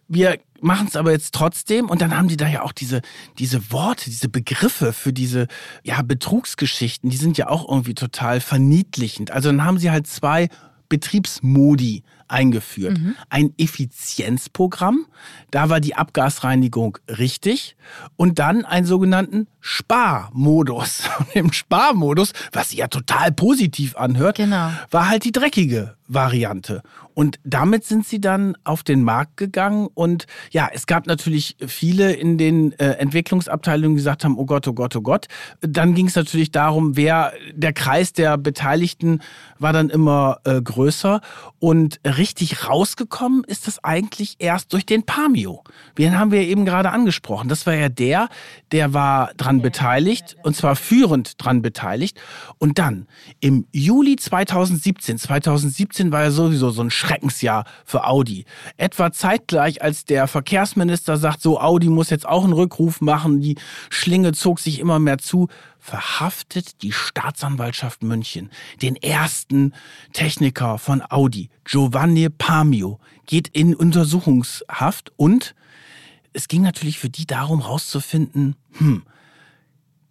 wir machen es aber jetzt trotzdem. Und dann haben die da ja auch diese, diese Worte, diese Begriffe für diese ja, Betrugsgeschichten, die sind ja auch irgendwie total verniedlichend. Also dann haben sie halt zwei Betriebsmodi eingeführt. Ein Effizienzprogramm, da war die Abgasreinigung richtig. Und dann einen sogenannten Sparmodus. (laughs) Und im Sparmodus, was sich ja total positiv anhört, Genau. war halt die dreckige Variante. Und damit sind sie dann auf den Markt gegangen. Und ja, es gab natürlich viele in den äh, Entwicklungsabteilungen, die gesagt haben, oh Gott, oh Gott, oh Gott. Dann ging es natürlich darum, wer der Kreis der Beteiligten war dann immer äh, größer. Und richtig rausgekommen ist das eigentlich erst durch den Pamio. Den haben wir eben gerade angesprochen. Das war ja der, der war dran beteiligt und zwar führend dran beteiligt. Und dann im Juli 2017, 2017 war ja sowieso so ein Schreckensjahr für Audi. Etwa zeitgleich, als der Verkehrsminister sagt, so Audi muss jetzt auch einen Rückruf machen, die Schlinge zog sich immer mehr zu, verhaftet die Staatsanwaltschaft München den ersten Techniker von Audi, Giovanni Pamio, geht in Untersuchungshaft und es ging natürlich für die darum rauszufinden, hm,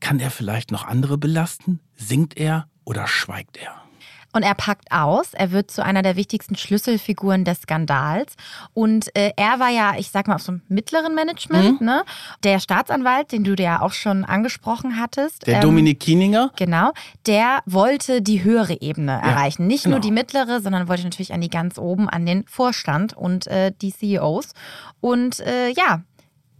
kann er vielleicht noch andere belasten? Singt er oder schweigt er? Und er packt aus, er wird zu einer der wichtigsten Schlüsselfiguren des Skandals. Und äh, er war ja, ich sag mal, auf so einem mittleren Management, mhm. ne? Der Staatsanwalt, den du ja auch schon angesprochen hattest. Der ähm, Dominik Kieninger. Genau, der wollte die höhere Ebene ja, erreichen. Nicht genau. nur die mittlere, sondern wollte natürlich an die ganz oben, an den Vorstand und äh, die CEOs. Und äh, ja,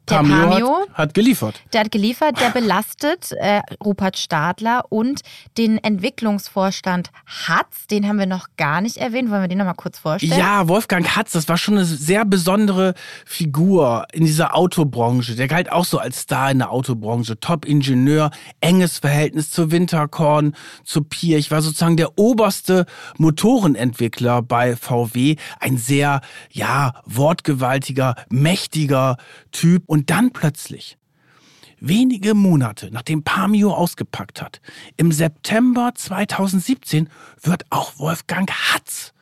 Pamio, Pamio hat, hat, geliefert. Der hat geliefert, der belastet äh, Rupert Stadler und den Entwicklungsvorstand Hatz, den haben wir noch gar nicht erwähnt. Wollen wir den noch mal kurz vorstellen? Ja, Wolfgang Hatz, das war schon eine sehr besondere Figur in dieser Autobranche. Der galt auch so als Star in der Autobranche. Top-Ingenieur, enges Verhältnis zu Winterkorn, zu Pirch, war sozusagen der oberste Motorenentwickler bei VW. Ein sehr, ja, wortgewaltiger, mächtiger Typ. Und und dann plötzlich, wenige Monate nachdem Pamio ausgepackt hat, im September 2017 wird auch Wolfgang Hatz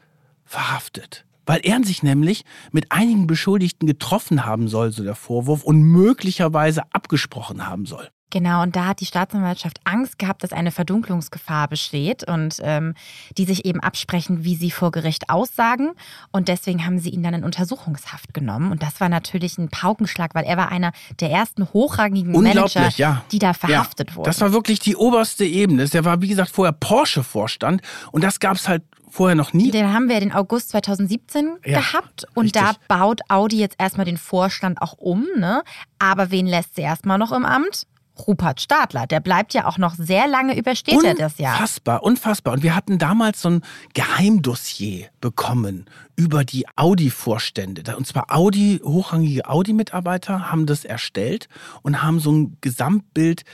verhaftet. Weil er sich nämlich mit einigen Beschuldigten getroffen haben soll, so der Vorwurf, und möglicherweise abgesprochen haben soll. Genau, und da hat die Staatsanwaltschaft Angst gehabt, dass eine Verdunklungsgefahr besteht und ähm, die sich eben absprechen, wie sie vor Gericht aussagen. Und deswegen haben sie ihn dann in Untersuchungshaft genommen. Und das war natürlich ein Paukenschlag, weil er war einer der ersten hochrangigen Manager, ja. die da verhaftet ja, wurden. Das war wirklich die oberste Ebene. Der war, wie gesagt, vorher Porsche-Vorstand und das gab es halt vorher noch nie. Den haben wir den August 2017 ja, gehabt und richtig. da baut Audi jetzt erstmal den Vorstand auch um. Ne? Aber wen lässt sie erstmal noch im Amt? Rupert Stadler. Der bleibt ja auch noch sehr lange, übersteht er das Jahr. Unfassbar, unfassbar. Und wir hatten damals so ein Geheimdossier bekommen über die Audi-Vorstände. Und zwar Audi, hochrangige Audi-Mitarbeiter haben das erstellt und haben so ein Gesamtbild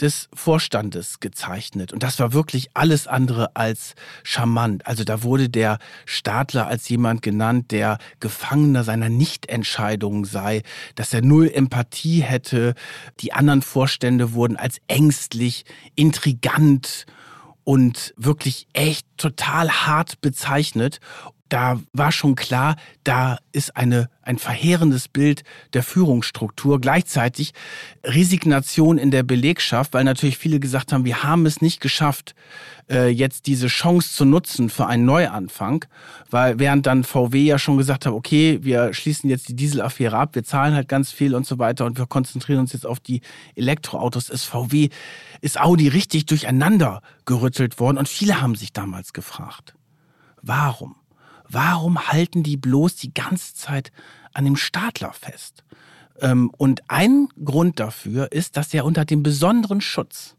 des Vorstandes gezeichnet. Und das war wirklich alles andere als charmant. Also da wurde der Stadler als jemand genannt, der Gefangener seiner Nichtentscheidungen sei, dass er null Empathie hätte. Die anderen Vorstände wurden als ängstlich, intrigant und wirklich echt total hart bezeichnet da war schon klar, da ist eine, ein verheerendes Bild der Führungsstruktur. Gleichzeitig Resignation in der Belegschaft, weil natürlich viele gesagt haben, wir haben es nicht geschafft, äh, jetzt diese Chance zu nutzen für einen Neuanfang. Weil während dann VW ja schon gesagt hat, okay, wir schließen jetzt die Dieselaffäre ab, wir zahlen halt ganz viel und so weiter und wir konzentrieren uns jetzt auf die Elektroautos, ist VW, ist Audi richtig durcheinander gerüttelt worden und viele haben sich damals gefragt, warum? Warum halten die bloß die ganze Zeit an dem Stadler fest? Ähm, und ein Grund dafür ist, dass er unter dem besonderen Schutz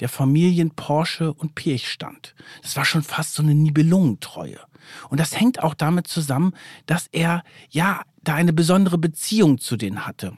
der Familien Porsche und Pirch stand. Das war schon fast so eine Nibelungentreue. Und das hängt auch damit zusammen, dass er ja da eine besondere Beziehung zu denen hatte.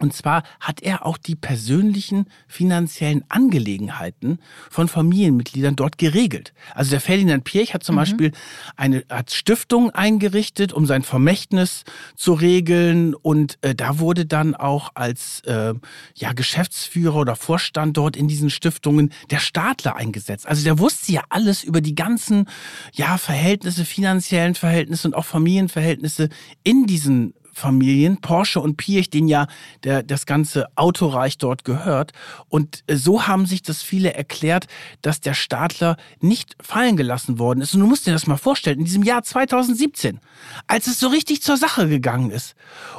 Und zwar hat er auch die persönlichen finanziellen Angelegenheiten von Familienmitgliedern dort geregelt. Also der Ferdinand Pirch hat zum mhm. Beispiel eine hat Stiftung eingerichtet, um sein Vermächtnis zu regeln. Und äh, da wurde dann auch als äh, ja, Geschäftsführer oder Vorstand dort in diesen Stiftungen der Stadler eingesetzt. Also der wusste ja alles über die ganzen ja, Verhältnisse, finanziellen Verhältnisse und auch Familienverhältnisse in diesen Familien, Porsche und Piech, denen ja der, das ganze Autoreich dort gehört. Und äh, so haben sich das viele erklärt, dass der Stadler nicht fallen gelassen worden ist. Und du musst dir das mal vorstellen, in diesem Jahr 2017, als es so richtig zur Sache gegangen ist.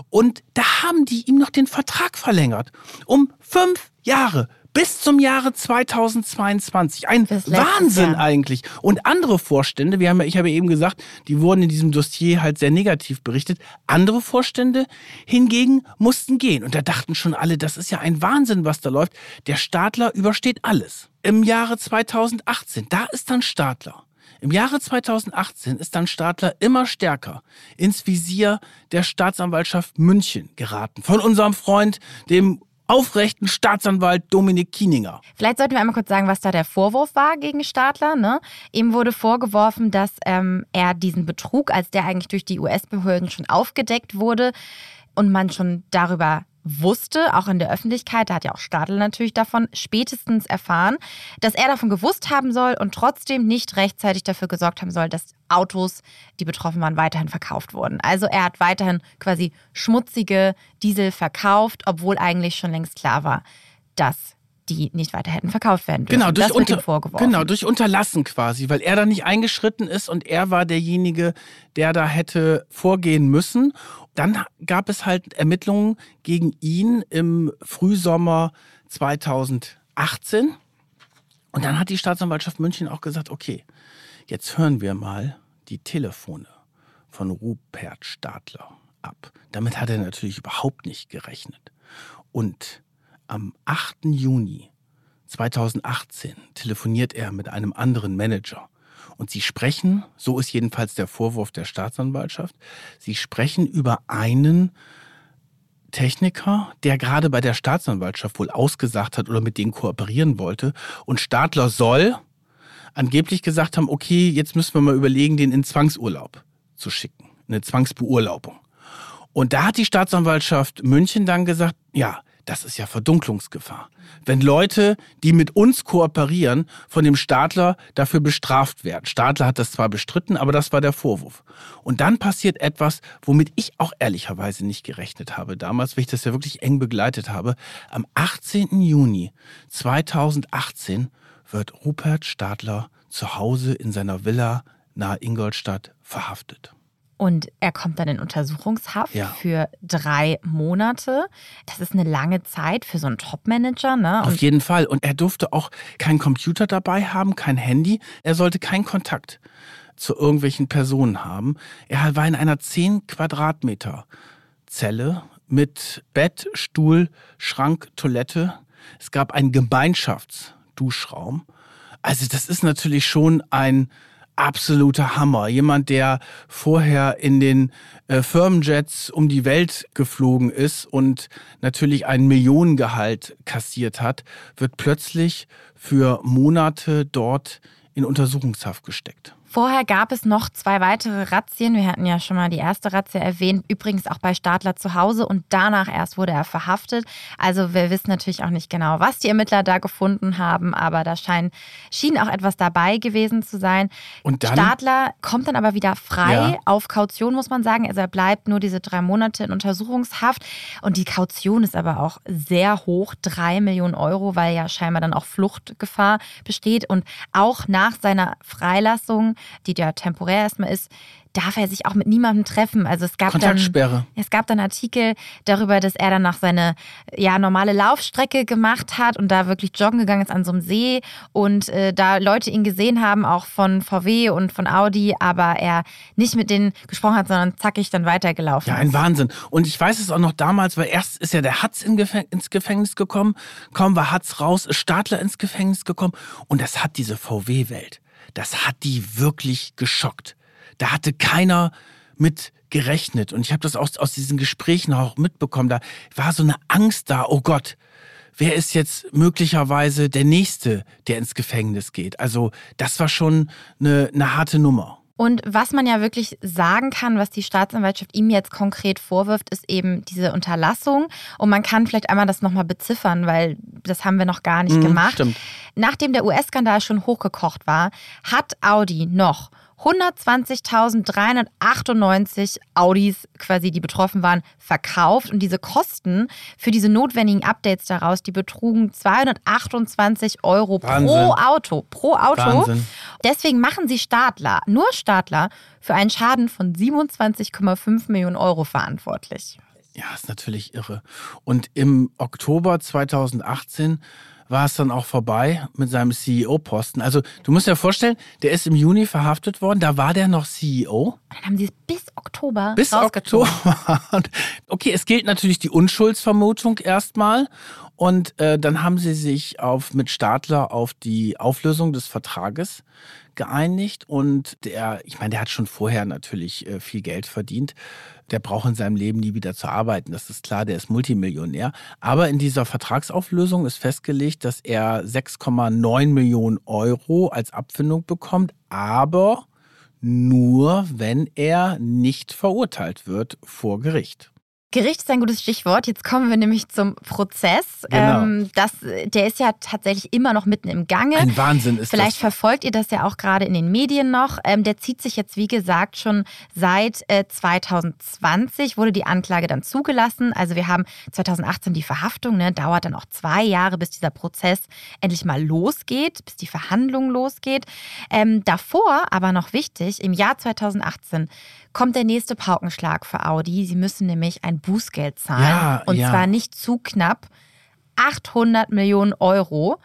Und da haben die ihm noch den Vertrag verlängert. Um fünf Jahre bis zum Jahre 2022. Ein Wahnsinn Jahr. eigentlich. Und andere Vorstände, wir haben, ich habe eben gesagt, die wurden in diesem Dossier halt sehr negativ berichtet. Andere Vorstände hingegen mussten gehen. Und da dachten schon alle, das ist ja ein Wahnsinn, was da läuft. Der Stadler übersteht alles. Im Jahre 2018, da ist dann Stadler Im Jahre 2018 ist dann Stadler immer stärker ins Visier der Staatsanwaltschaft München geraten. Von unserem Freund, dem aufrechten Staatsanwalt Dominik Kieninger. Vielleicht sollten wir einmal kurz sagen, was da der Vorwurf war gegen Stadler. Ne? Ihm wurde vorgeworfen, dass ähm, er diesen Betrug, als der eigentlich durch die US-Behörden schon aufgedeckt wurde und man schon darüber wusste, auch in der Öffentlichkeit, da hat ja auch Stadl natürlich davon spätestens erfahren, dass er davon gewusst haben soll und trotzdem nicht rechtzeitig dafür gesorgt haben soll, dass Autos, die betroffen waren, weiterhin verkauft wurden. Also er hat weiterhin quasi schmutzige Diesel verkauft, obwohl eigentlich schon längst klar war, dass die nicht weiter hätten verkauft werden dürfen. Genau, durch, das unter, vorgeworfen. genau, durch Unterlassen quasi, weil er da nicht eingeschritten ist und er war derjenige, der da hätte vorgehen müssen. Dann gab es halt Ermittlungen gegen ihn im Frühsommer 2018. Und dann hat die Staatsanwaltschaft München auch gesagt, okay, jetzt hören wir mal die Telefone von Rupert Stadler ab. Damit hat er natürlich überhaupt nicht gerechnet. Und am 8. Juni 2018 telefoniert er mit einem anderen Manager. Und sie sprechen, so ist jedenfalls der Vorwurf der Staatsanwaltschaft, sie sprechen über einen Techniker, der gerade bei der Staatsanwaltschaft wohl ausgesagt hat oder mit denen kooperieren wollte. Und Stadler soll angeblich gesagt haben, okay, jetzt müssen wir mal überlegen, den in Zwangsurlaub zu schicken, eine Zwangsbeurlaubung. Und da hat die Staatsanwaltschaft München dann gesagt, ja, das ist ja Verdunklungsgefahr. Wenn Leute, die mit uns kooperieren, von dem Staatler dafür bestraft werden. Staatler hat das zwar bestritten, aber das war der Vorwurf. Und dann passiert etwas, womit ich auch ehrlicherweise nicht gerechnet habe damals, weil ich das ja wirklich eng begleitet habe. Am 18. Juni 2018 wird Rupert Stadler zu Hause in seiner Villa nahe Ingolstadt verhaftet. Und er kommt dann in Untersuchungshaft Ja. für drei Monate. Das ist eine lange Zeit für so einen Top-Manager. Ne? Auf jeden Fall. Und er durfte auch keinen Computer dabei haben, kein Handy. Er sollte keinen Kontakt zu irgendwelchen Personen haben. Er war in einer 10 Quadratmeter Zelle mit Bett, Stuhl, Schrank, Toilette. Es gab einen Gemeinschaftsduschraum. Also das ist natürlich schon ein absoluter Hammer. Jemand, der vorher in den äh, Firmenjets um die Welt geflogen ist und natürlich einen Millionengehalt kassiert hat, wird plötzlich für Monate dort in Untersuchungshaft gesteckt. Vorher gab es noch zwei weitere Razzien. Wir hatten ja schon mal die erste Razzia erwähnt, übrigens auch bei Stadler zu Hause und danach erst wurde er verhaftet. Also wir wissen natürlich auch nicht genau, was die Ermittler da gefunden haben, aber da schein, schien auch etwas dabei gewesen zu sein. Und dann- Stadler kommt dann aber wieder frei Ja. auf Kaution, muss man sagen. Also er bleibt nur diese drei Monate in Untersuchungshaft und die Kaution ist aber auch sehr hoch, drei Millionen Euro, weil ja scheinbar dann auch Fluchtgefahr besteht und auch nach seiner Freilassung, die ja temporär erstmal ist, darf er sich auch mit niemandem treffen. Also es gab Kontaktsperre. dann es gab dann Artikel darüber, dass er dann noch seine ja normale Laufstrecke gemacht hat und da wirklich joggen gegangen ist an so einem See und äh, da Leute ihn gesehen haben, auch von VW und von Audi, aber er nicht mit denen gesprochen hat, sondern zackig dann weitergelaufen Ja, ein ist. Wahnsinn. Und ich weiß es auch noch damals, weil erst ist ja der Hatz in Gefäng ins Gefängnis gekommen, kaum war Hatz raus, ist Stadler ins Gefängnis gekommen und das hat diese VW-Welt, das hat die wirklich geschockt. Da hatte keiner mit gerechnet und ich habe das aus, aus diesen Gesprächen auch mitbekommen, da war so eine Angst da, oh Gott, wer ist jetzt möglicherweise der Nächste, der ins Gefängnis geht? Also das war schon eine, eine harte Nummer. Und was man ja wirklich sagen kann, was die Staatsanwaltschaft ihm jetzt konkret vorwirft, ist eben diese Unterlassung. Und man kann vielleicht einmal das nochmal beziffern, weil das haben wir noch gar nicht Mhm, gemacht. stimmt. Nachdem der US-Skandal schon hochgekocht war, hat Audi noch 120.398 Audis quasi, die betroffen waren, verkauft. Und diese Kosten für diese notwendigen Updates daraus, die betrugen 228 Euro pro Wahnsinn. Auto. Pro Auto. Wahnsinn. Deswegen machen sie Stadler, nur Stadler, für einen Schaden von 27,5 Millionen Euro verantwortlich. Ja, ist natürlich irre. Und im Oktober 2018 war es dann auch vorbei mit seinem CEO-Posten. Also du musst dir vorstellen, der ist im Juni verhaftet worden, da war der noch CEO. Dann haben sie es bis Oktober Bis. Oktober. (laughs) Okay, es gilt natürlich die Unschuldsvermutung erstmal. Und äh, dann haben sie sich auf, mit Stadler auf die Auflösung des Vertrages geeinigt. Und der, ich meine, der hat schon vorher natürlich äh, viel Geld verdient. Der braucht in seinem Leben nie wieder zu arbeiten. Das ist klar, der ist Multimillionär. Aber in dieser Vertragsauflösung ist festgelegt, dass er 6,9 Millionen Euro als Abfindung bekommt. Aber nur, wenn er nicht verurteilt wird vor Gericht. Gericht ist ein gutes Stichwort. Jetzt kommen wir nämlich zum Prozess. Genau. Ähm, das, der ist ja tatsächlich immer noch mitten im Gange. Ein Wahnsinn ist Vielleicht das. verfolgt ihr das ja auch gerade in den Medien noch. Ähm, der zieht sich jetzt, wie gesagt, schon seit äh, 2020, wurde die Anklage dann zugelassen. Also wir haben 2018 die Verhaftung, ne? dauert dann auch zwei Jahre, bis dieser Prozess endlich mal losgeht, bis die Verhandlung losgeht. Ähm, davor, aber noch wichtig, im Jahr 2018 kommt der nächste Paukenschlag für Audi. Sie müssen nämlich ein Bußgeld zahlen. Ja, und ja. zwar nicht zu knapp. 800 Millionen Euro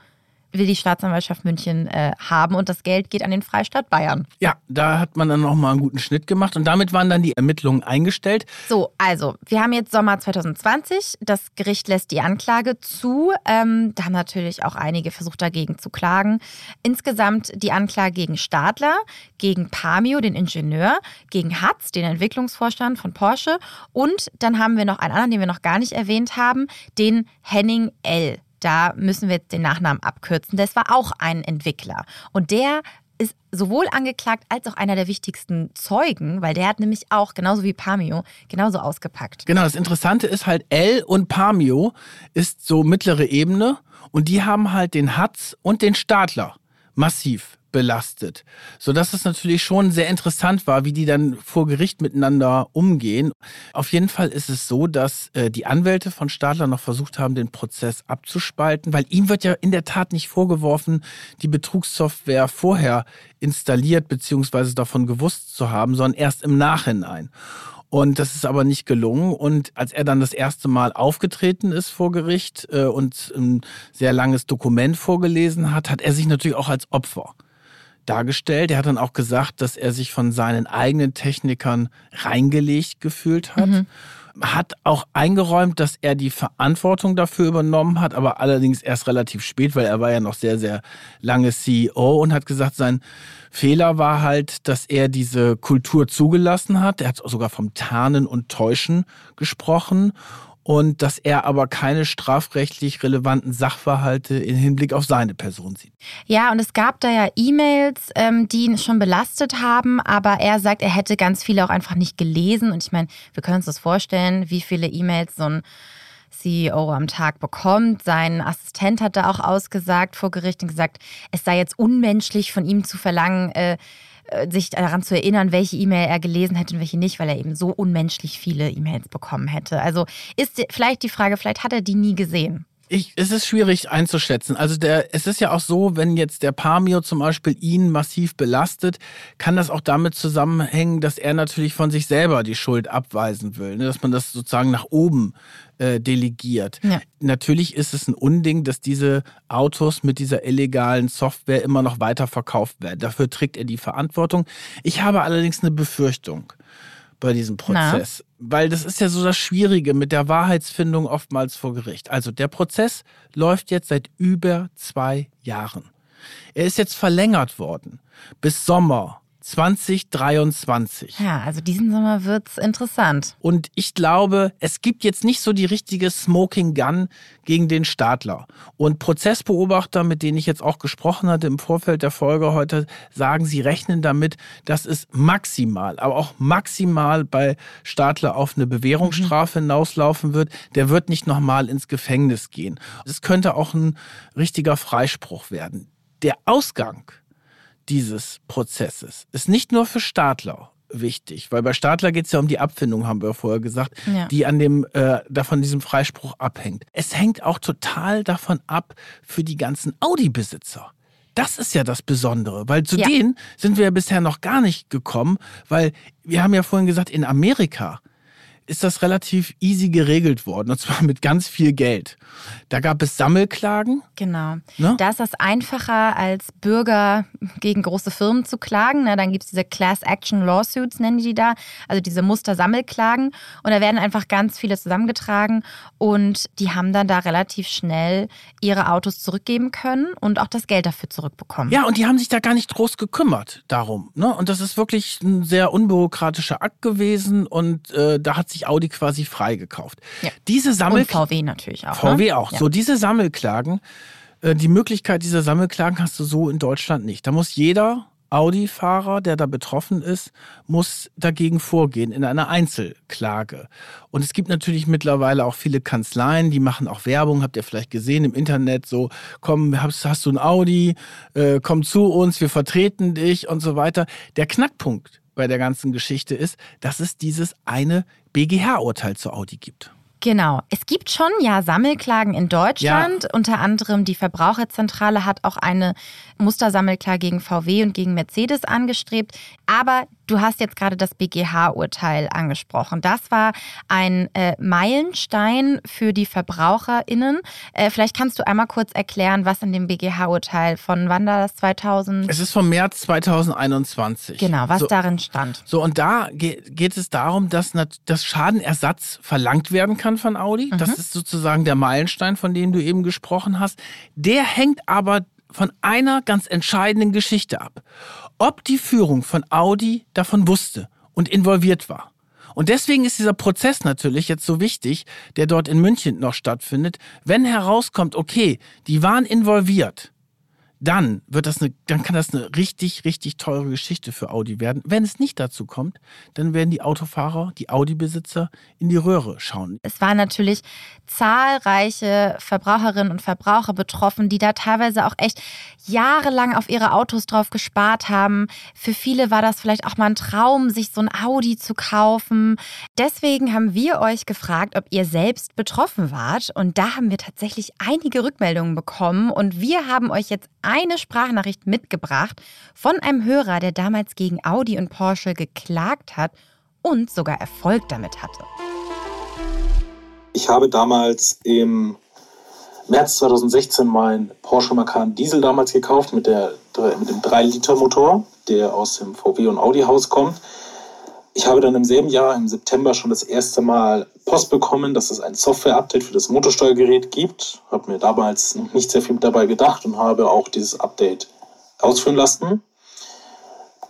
will die Staatsanwaltschaft München äh, haben und das Geld geht an den Freistaat Bayern. Ja, da hat man dann nochmal einen guten Schnitt gemacht und damit waren dann die Ermittlungen eingestellt. So, also, wir haben jetzt Sommer 2020. Das Gericht lässt die Anklage zu. Ähm, da haben natürlich auch einige versucht, dagegen zu klagen. Insgesamt die Anklage gegen Stadler, gegen Pamio, den Ingenieur, gegen Hatz, den Entwicklungsvorstand von Porsche. Und dann haben wir noch einen anderen, den wir noch gar nicht erwähnt haben, den Henning L. Da müssen wir jetzt den Nachnamen abkürzen. Das war auch ein Entwickler. Und der ist sowohl angeklagt als auch einer der wichtigsten Zeugen, weil der hat nämlich auch, genauso wie Pamio, genauso ausgepackt. Genau, das Interessante ist halt, L und Pamio ist so mittlere Ebene und die haben halt den Hatz und den Stadler massiv belastet. Sodass es natürlich schon sehr interessant war, wie die dann vor Gericht miteinander umgehen. Auf jeden Fall ist es so, dass äh, die Anwälte von Stadler noch versucht haben, den Prozess abzuspalten, weil ihm wird ja in der Tat nicht vorgeworfen, die Betrugssoftware vorher installiert bzw. davon gewusst zu haben, sondern erst im Nachhinein. Und das ist aber nicht gelungen. Und als er dann das erste Mal aufgetreten ist vor Gericht äh, und ein sehr langes Dokument vorgelesen hat, hat er sich natürlich auch als Opfer dargestellt. Er hat dann auch gesagt, dass er sich von seinen eigenen Technikern reingelegt gefühlt hat. Mhm. Hat auch eingeräumt, dass er die Verantwortung dafür übernommen hat, aber allerdings erst relativ spät, weil er war ja noch sehr, sehr lange CEO und hat gesagt, sein Fehler war halt, dass er diese Kultur zugelassen hat. Er hat sogar vom Tarnen und Täuschen gesprochen und dass er aber keine strafrechtlich relevanten Sachverhalte im Hinblick auf seine Person sieht. Ja, und es gab da ja E-Mails, ähm, die ihn schon belastet haben, aber er sagt, er hätte ganz viele auch einfach nicht gelesen. Und ich meine, wir können uns das vorstellen, wie viele E-Mails so ein CEO am Tag bekommt. Sein Assistent hat da auch ausgesagt vor Gericht und gesagt, es sei jetzt unmenschlich von ihm zu verlangen, äh, sich daran zu erinnern, welche E-Mail er gelesen hätte und welche nicht, weil er eben so unmenschlich viele E-Mails bekommen hätte. Also ist vielleicht die Frage, vielleicht hat er die nie gesehen. Ich, es ist schwierig einzuschätzen. Also der, es ist ja auch so, wenn jetzt der Pamio zum Beispiel ihn massiv belastet, kann das auch damit zusammenhängen, dass er natürlich von sich selber die Schuld abweisen will, ne? dass man das sozusagen nach oben äh, delegiert. Ja. Natürlich ist es ein Unding, dass diese Autos mit dieser illegalen Software immer noch weiter verkauft werden. Dafür trägt er die Verantwortung. Ich habe allerdings eine Befürchtung bei diesem Prozess. Weil das ist ja so das Schwierige mit der Wahrheitsfindung oftmals vor Gericht. Also der Prozess läuft jetzt seit über zwei Jahren. Er ist jetzt verlängert worden bis Sommer 2023. Ja, also diesen Sommer wird's interessant. Und ich glaube, es gibt jetzt nicht so die richtige Smoking Gun gegen den Stadler. Und Prozessbeobachter, mit denen ich jetzt auch gesprochen hatte im Vorfeld der Folge heute, sagen, sie rechnen damit, dass es maximal, aber auch maximal bei Stadler auf eine Bewährungsstrafe hinauslaufen wird. Der wird nicht nochmal ins Gefängnis gehen. Es könnte auch ein richtiger Freispruch werden. Der Ausgang dieses Prozesses ist nicht nur für Stadler wichtig, weil bei Stadler geht es ja um die Abfindung, haben wir vorher gesagt, Ja. die an dem äh, davon diesem Freispruch abhängt. Es hängt auch total davon ab für die ganzen Audi-Besitzer. Das ist ja das Besondere, weil zu Ja. denen sind wir ja bisher noch gar nicht gekommen, weil wir haben ja vorhin gesagt, in Amerika ist das relativ easy geregelt worden, und zwar (laughs) mit ganz viel Geld. Da gab es Sammelklagen. Genau. Ne? Da ist das einfacher, als Bürger gegen große Firmen zu klagen. Na, dann gibt es diese Class Action Lawsuits, nennen die da, also diese Mustersammelklagen. Und da werden einfach ganz viele zusammengetragen und die haben dann da relativ schnell ihre Autos zurückgeben können und auch das Geld dafür zurückbekommen. Ja, und die haben sich da gar nicht groß gekümmert darum. Ne? Und das ist wirklich ein sehr unbürokratischer Akt gewesen und äh, da hat sich Audi quasi freigekauft. Ja. Diese Sammel und VW natürlich auch. VW ne? auch. Ja. So, diese Sammelklagen, äh, die Möglichkeit dieser Sammelklagen hast du so in Deutschland nicht. Da muss jeder Audi-Fahrer, der da betroffen ist, muss dagegen vorgehen in einer Einzelklage. Und es gibt natürlich mittlerweile auch viele Kanzleien, die machen auch Werbung, habt ihr vielleicht gesehen im Internet, so, komm, hast, hast du ein Audi, äh, komm zu uns, wir vertreten dich und so weiter. Der Knackpunkt bei der ganzen Geschichte ist, dass es dieses eine BGH-Urteil zu Audi gibt. Genau. Es gibt schon ja Sammelklagen in Deutschland. Ja. Unter anderem die Verbraucherzentrale hat auch eine Mustersammelklage gegen VW und gegen Mercedes angestrebt. Aber du hast jetzt gerade das BGH-Urteil angesprochen. Das war ein äh, Meilenstein für die VerbraucherInnen. Äh, vielleicht kannst du einmal kurz erklären, was in dem BGH-Urteil von wann war das 2000? Es ist vom März 2021. Genau, was so, darin stand. So, und da geht, geht es darum, dass, dass Schadenersatz verlangt werden kann von Audi. Mhm. Das ist sozusagen der Meilenstein, von dem du eben gesprochen hast. Der hängt aber von einer ganz entscheidenden Geschichte ab. Ob die Führung von Audi davon wusste und involviert war. Und deswegen ist dieser Prozess natürlich jetzt so wichtig, der dort in München noch stattfindet. Wenn herauskommt, okay, die waren involviert, dann wird das eine, dann kann das eine richtig, richtig teure Geschichte für Audi werden. Wenn es nicht dazu kommt, dann werden die Autofahrer, die Audi-Besitzer in die Röhre schauen. Es waren natürlich zahlreiche Verbraucherinnen und Verbraucher betroffen, die da teilweise auch echt jahrelang auf ihre Autos drauf gespart haben. Für viele war das vielleicht auch mal ein Traum, sich so ein Audi zu kaufen. Deswegen haben wir euch gefragt, ob ihr selbst betroffen wart. Und da haben wir tatsächlich einige Rückmeldungen bekommen. Und wir haben euch jetzt eine Sprachnachricht mitgebracht von einem Hörer, der damals gegen Audi und Porsche geklagt hat und sogar Erfolg damit hatte. Ich habe damals im März 2016 mein Porsche Macan Diesel damals gekauft mit, der, mit dem 3-Liter-Motor, der aus dem VW und Audi-Haus kommt. Ich habe dann im selben Jahr, im September, schon das erste Mal Post bekommen, dass es ein Software-Update für das Motorsteuergerät gibt. Habe mir damals noch nicht sehr viel dabei gedacht und habe auch dieses Update ausführen lassen.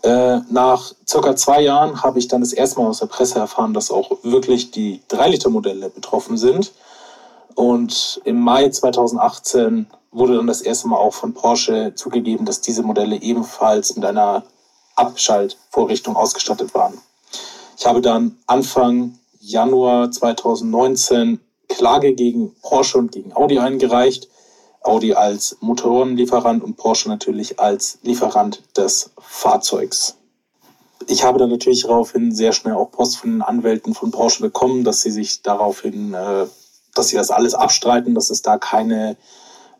Äh, nach circa zwei Jahren habe ich dann das erste Mal aus der Presse erfahren, dass auch wirklich die 3-Liter-Modelle betroffen sind. Und im Mai 2018 wurde dann das erste Mal auch von Porsche zugegeben, dass diese Modelle ebenfalls mit einer Abschaltvorrichtung ausgestattet waren. Ich habe dann Anfang Januar 2019 Klage gegen Porsche und gegen Audi eingereicht. Audi als Motorenlieferant und Porsche natürlich als Lieferant des Fahrzeugs. Ich habe dann natürlich daraufhin sehr schnell auch Post von den Anwälten von Porsche bekommen, dass sie sich daraufhin, äh, dass sie das alles abstreiten, dass es da keine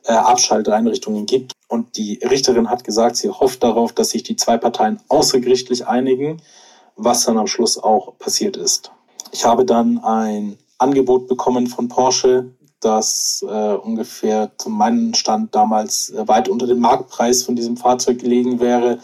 äh, Abschalteinrichtungen gibt. Und die Richterin hat gesagt, sie hofft darauf, dass sich die zwei Parteien außergerichtlich einigen, was dann am Schluss auch passiert ist. Ich habe dann ein Angebot bekommen von Porsche, das äh, ungefähr zu meinem Stand damals äh, weit unter dem Marktpreis von diesem Fahrzeug gelegen wäre.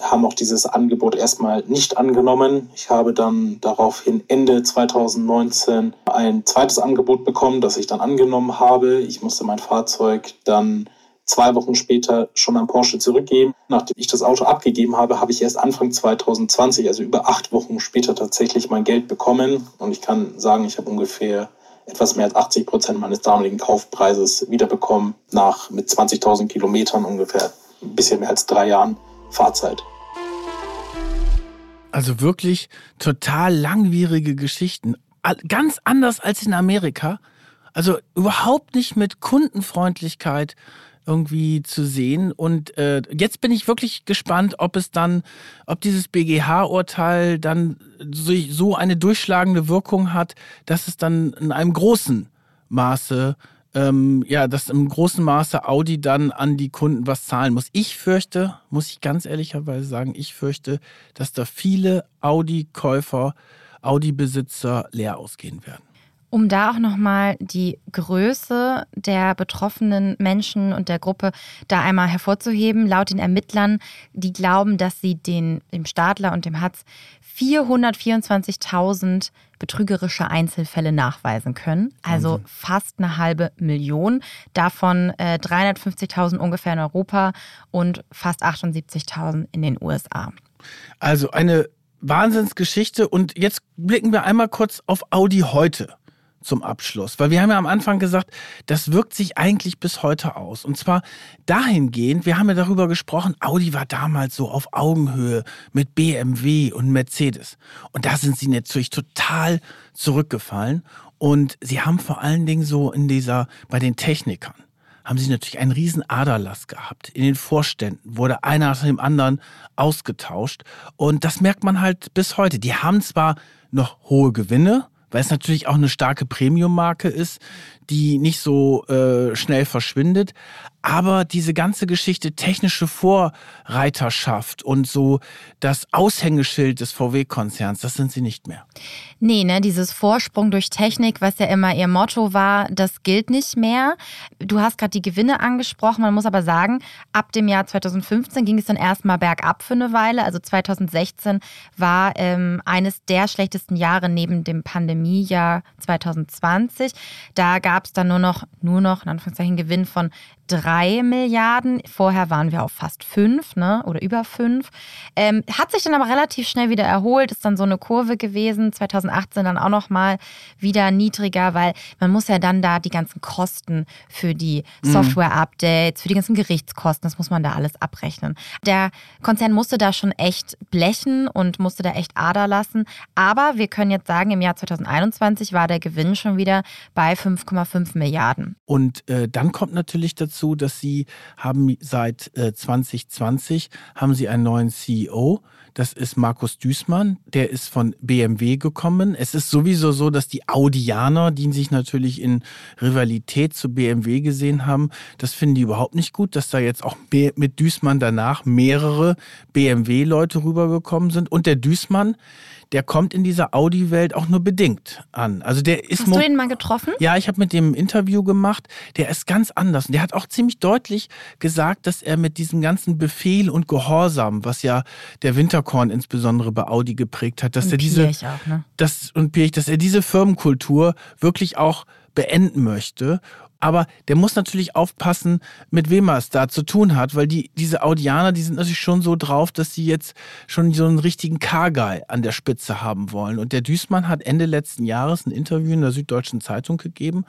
Haben auch dieses Angebot erstmal nicht angenommen. Ich habe dann daraufhin Ende 2019 ein zweites Angebot bekommen, das ich dann angenommen habe. Ich musste mein Fahrzeug dann zwei Wochen später schon an Porsche zurückgeben. Nachdem ich das Auto abgegeben habe, habe ich erst Anfang 2020, also über acht Wochen später, tatsächlich mein Geld bekommen. Und ich kann sagen, ich habe ungefähr etwas mehr als 80 Prozent meines damaligen Kaufpreises wiederbekommen, nach mit 20.000 Kilometern ungefähr ein bisschen mehr als drei Jahren Fahrzeit. Also wirklich total langwierige Geschichten. Ganz anders als in Amerika. Also überhaupt nicht mit Kundenfreundlichkeit irgendwie zu sehen. Und äh, jetzt bin ich wirklich gespannt, ob es dann, ob dieses BGH-Urteil dann so, so eine durchschlagende Wirkung hat, dass es dann in einem großen Maße, ähm, ja, dass im großen Maße Audi dann an die Kunden was zahlen muss. Ich fürchte, muss ich ganz ehrlicherweise sagen, ich fürchte, dass da viele Audi-Käufer Audi-Besitzer leer ausgehen werden. Um da auch nochmal die Größe der betroffenen Menschen und der Gruppe da einmal hervorzuheben, laut den Ermittlern, die glauben, dass sie den, dem Stadler und dem Hatz 424.000 betrügerische Einzelfälle nachweisen können. Also Wahnsinn. fast eine halbe Million. Davon äh, 350.000 ungefähr in Europa und fast 78.000 in den USA. Also eine Wahnsinnsgeschichte. Und jetzt blicken wir einmal kurz auf Audi heute zum Abschluss. Weil wir haben ja am Anfang gesagt, das wirkt sich eigentlich bis heute aus. Und zwar dahingehend, wir haben ja darüber gesprochen, Audi war damals so auf Augenhöhe mit BMW und Mercedes. Und da sind sie natürlich total zurückgefallen. Und sie haben vor allen Dingen so in dieser, bei den Technikern, haben sie natürlich einen riesen Aderlass gehabt. In den Vorständen wurde einer nach dem anderen ausgetauscht. Und das merkt man halt bis heute. Die haben zwar noch hohe Gewinne, weil es natürlich auch eine starke Premium-Marke ist, die nicht so äh, schnell verschwindet. Aber diese ganze Geschichte technische Vorreiterschaft und so das Aushängeschild des VW-Konzerns, das sind sie nicht mehr. Nee, ne, dieses Vorsprung durch Technik, was ja immer ihr Motto war, das gilt nicht mehr. Du hast gerade die Gewinne angesprochen. Man muss aber sagen, ab dem Jahr 2015 ging es dann erstmal bergab für eine Weile. Also 2016 war ähm, eines der schlechtesten Jahre neben dem Pandemiejahr 2020. Da gab es dann nur noch, nur noch, in Anführungszeichen, Gewinn von drei Milliarden. Vorher waren wir auf fast fünf, ne? Oder über fünf. Ähm, hat sich dann aber relativ schnell wieder erholt, ist dann so eine Kurve gewesen. 2018 dann auch nochmal wieder niedriger, weil man muss ja dann da die ganzen Kosten für die mhm. Software-Updates, für die ganzen Gerichtskosten, das muss man da alles abrechnen. Der Konzern musste da schon echt blechen und musste da echt Ader lassen. Aber wir können jetzt sagen, im Jahr 2021 war der Gewinn schon wieder bei 5,5 Milliarden. Und äh, dann kommt natürlich dazu, dazu, dass sie haben seit äh, 2020 haben sie einen neuen CEO. Das ist Markus Düßmann, der ist von BMW gekommen. Es ist sowieso so, dass die Audianer, die sich natürlich in Rivalität zu BMW gesehen haben, das finden die überhaupt nicht gut, dass da jetzt auch mit Düßmann danach mehrere BMW-Leute rübergekommen sind. Und der Düßmann, der kommt in dieser Audi-Welt auch nur bedingt an. Also der ist Hast du ihn mal getroffen? Ja, ich habe mit dem ein Interview gemacht. Der ist ganz anders. Und der hat auch ziemlich deutlich gesagt, dass er mit diesem ganzen Befehl und Gehorsam, was ja der Winterkorn insbesondere bei Audi geprägt hat, dass und er diese auch, ne? das und Pirch, dass er diese Firmenkultur wirklich auch beenden möchte aber der muss natürlich aufpassen, mit wem er es da zu tun hat, weil die, diese Audianer, die sind natürlich schon so drauf, dass sie jetzt schon so einen richtigen Car-Guy an der Spitze haben wollen. Und der Düßmann hat Ende letzten Jahres ein Interview in der Süddeutschen Zeitung gegeben,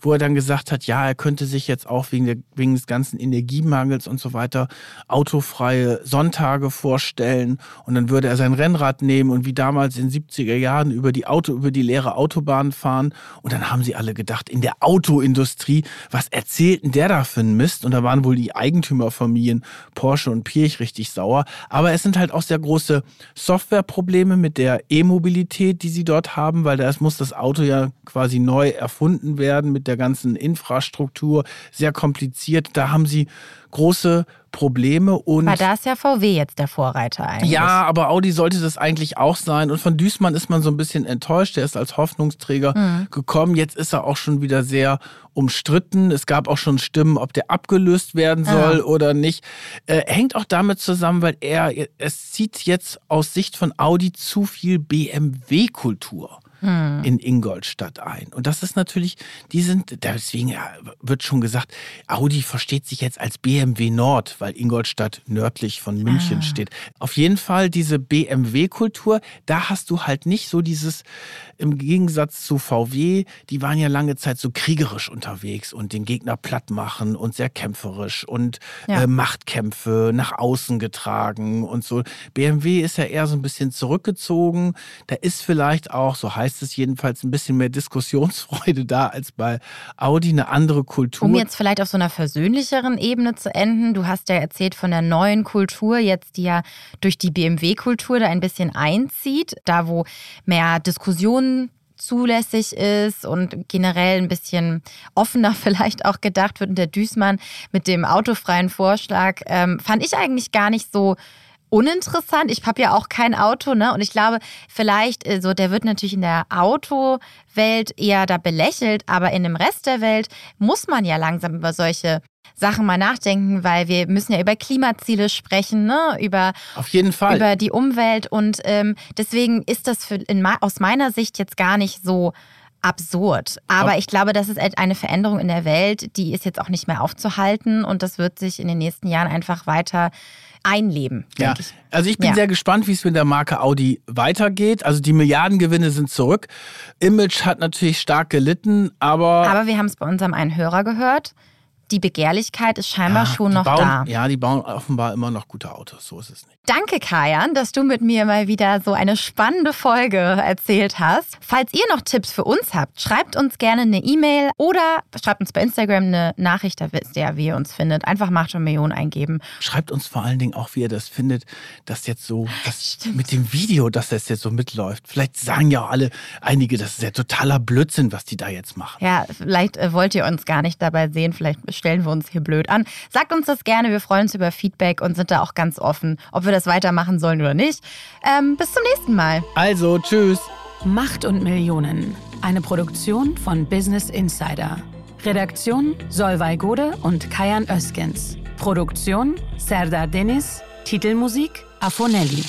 wo er dann gesagt hat, ja, er könnte sich jetzt auch wegen, der, wegen des ganzen Energiemangels und so weiter autofreie Sonntage vorstellen und dann würde er sein Rennrad nehmen und wie damals in den 70er Jahren über die Auto, über die leere Autobahn fahren. Und dann haben sie alle gedacht, in der Autoindustrie was erzählt denn der da für einen Mist? Und da waren wohl die Eigentümerfamilien Porsche und Pirch richtig sauer. Aber es sind halt auch sehr große Softwareprobleme mit der E-Mobilität, die sie dort haben, weil da muss das Auto ja quasi neu erfunden werden mit der ganzen Infrastruktur. Sehr kompliziert. Da haben sie große Probleme und. Weil da ist ja VW jetzt der Vorreiter eigentlich. Ja, aber Audi sollte das eigentlich auch sein. Und von Düßmann ist man so ein bisschen enttäuscht. Der ist als Hoffnungsträger mhm. gekommen. Jetzt ist er auch schon wieder sehr umstritten. Es gab auch schon Stimmen, ob der abgelöst werden soll ja. oder nicht. Äh, hängt auch damit zusammen, weil er, es zieht jetzt aus Sicht von Audi zu viel BMW-Kultur hm. in Ingolstadt ein. Und das ist natürlich, die sind, deswegen wird schon gesagt, Audi versteht sich jetzt als BMW Nord, weil Ingolstadt nördlich von München ah. steht. Auf jeden Fall diese BMW-Kultur, da hast du halt nicht so dieses, im Gegensatz zu VW, die waren ja lange Zeit so kriegerisch unterwegs und den Gegner platt machen und sehr kämpferisch und ja. äh, Machtkämpfe nach außen getragen und so. BMW ist ja eher so ein bisschen zurückgezogen. Da ist vielleicht auch, so heißt heißt es jedenfalls, ein bisschen mehr Diskussionsfreude da als bei Audi, eine andere Kultur. Um jetzt vielleicht auf so einer versöhnlicheren Ebene zu enden, du hast ja erzählt von der neuen Kultur, jetzt die ja durch die BMW-Kultur da ein bisschen einzieht, da wo mehr Diskussionen zulässig ist und generell ein bisschen offener (laughs) vielleicht auch gedacht wird. Und der Düßmann mit dem autofreien Vorschlag ähm, fand ich eigentlich gar nicht so uninteressant. Ich habe ja auch kein Auto, ne? Und ich glaube, vielleicht, äh, so, der wird natürlich in der Autowelt eher da belächelt, aber in dem Rest der Welt muss man ja langsam über solche Sachen mal nachdenken, weil wir müssen ja über Klimaziele sprechen, ne? über, Auf jeden Fall. über die Umwelt. Und ähm, deswegen ist das für in, aus meiner Sicht jetzt gar nicht so absurd. Aber ich glaube, das ist eine Veränderung in der Welt, die ist jetzt auch nicht mehr aufzuhalten und das wird sich in den nächsten Jahren einfach weiter einleben. Ja, ich. also ich bin Ja. sehr gespannt, wie es mit der Marke Audi weitergeht. Also die Milliardengewinne sind zurück. Image hat natürlich stark gelitten, aber, Aber wir haben es bei unserem einen Hörer gehört. Die Begehrlichkeit ist scheinbar Ja, schon noch bauen, da. Ja, die bauen offenbar immer noch gute Autos. So ist es nicht. Danke, Kajan, dass du mit mir mal wieder so eine spannende Folge erzählt hast. Falls ihr noch Tipps für uns habt, schreibt uns gerne eine E-Mail oder schreibt uns bei Instagram eine Nachricht, da wisst ihr ja, wie ihr uns findet. Einfach Macht und Millionen eingeben. Schreibt uns vor allen Dingen auch, wie ihr das findet, dass jetzt so, das mit dem Video, dass das jetzt so mitläuft. Vielleicht sagen ja auch alle, einige, das ist ja totaler Blödsinn, was die da jetzt machen. Ja, vielleicht äh, wollt ihr uns gar nicht dabei sehen, vielleicht stellen wir uns hier blöd an. Sagt uns das gerne, wir freuen uns über Feedback und sind da auch ganz offen, ob wir das weitermachen sollen oder nicht. Ähm, bis zum nächsten Mal. Also, tschüss. Macht und Millionen. Eine Produktion von Business Insider. Redaktion Solvay Gode und Kajan Öskens. Produktion Serdar Deniz. Titelmusik Afonelli.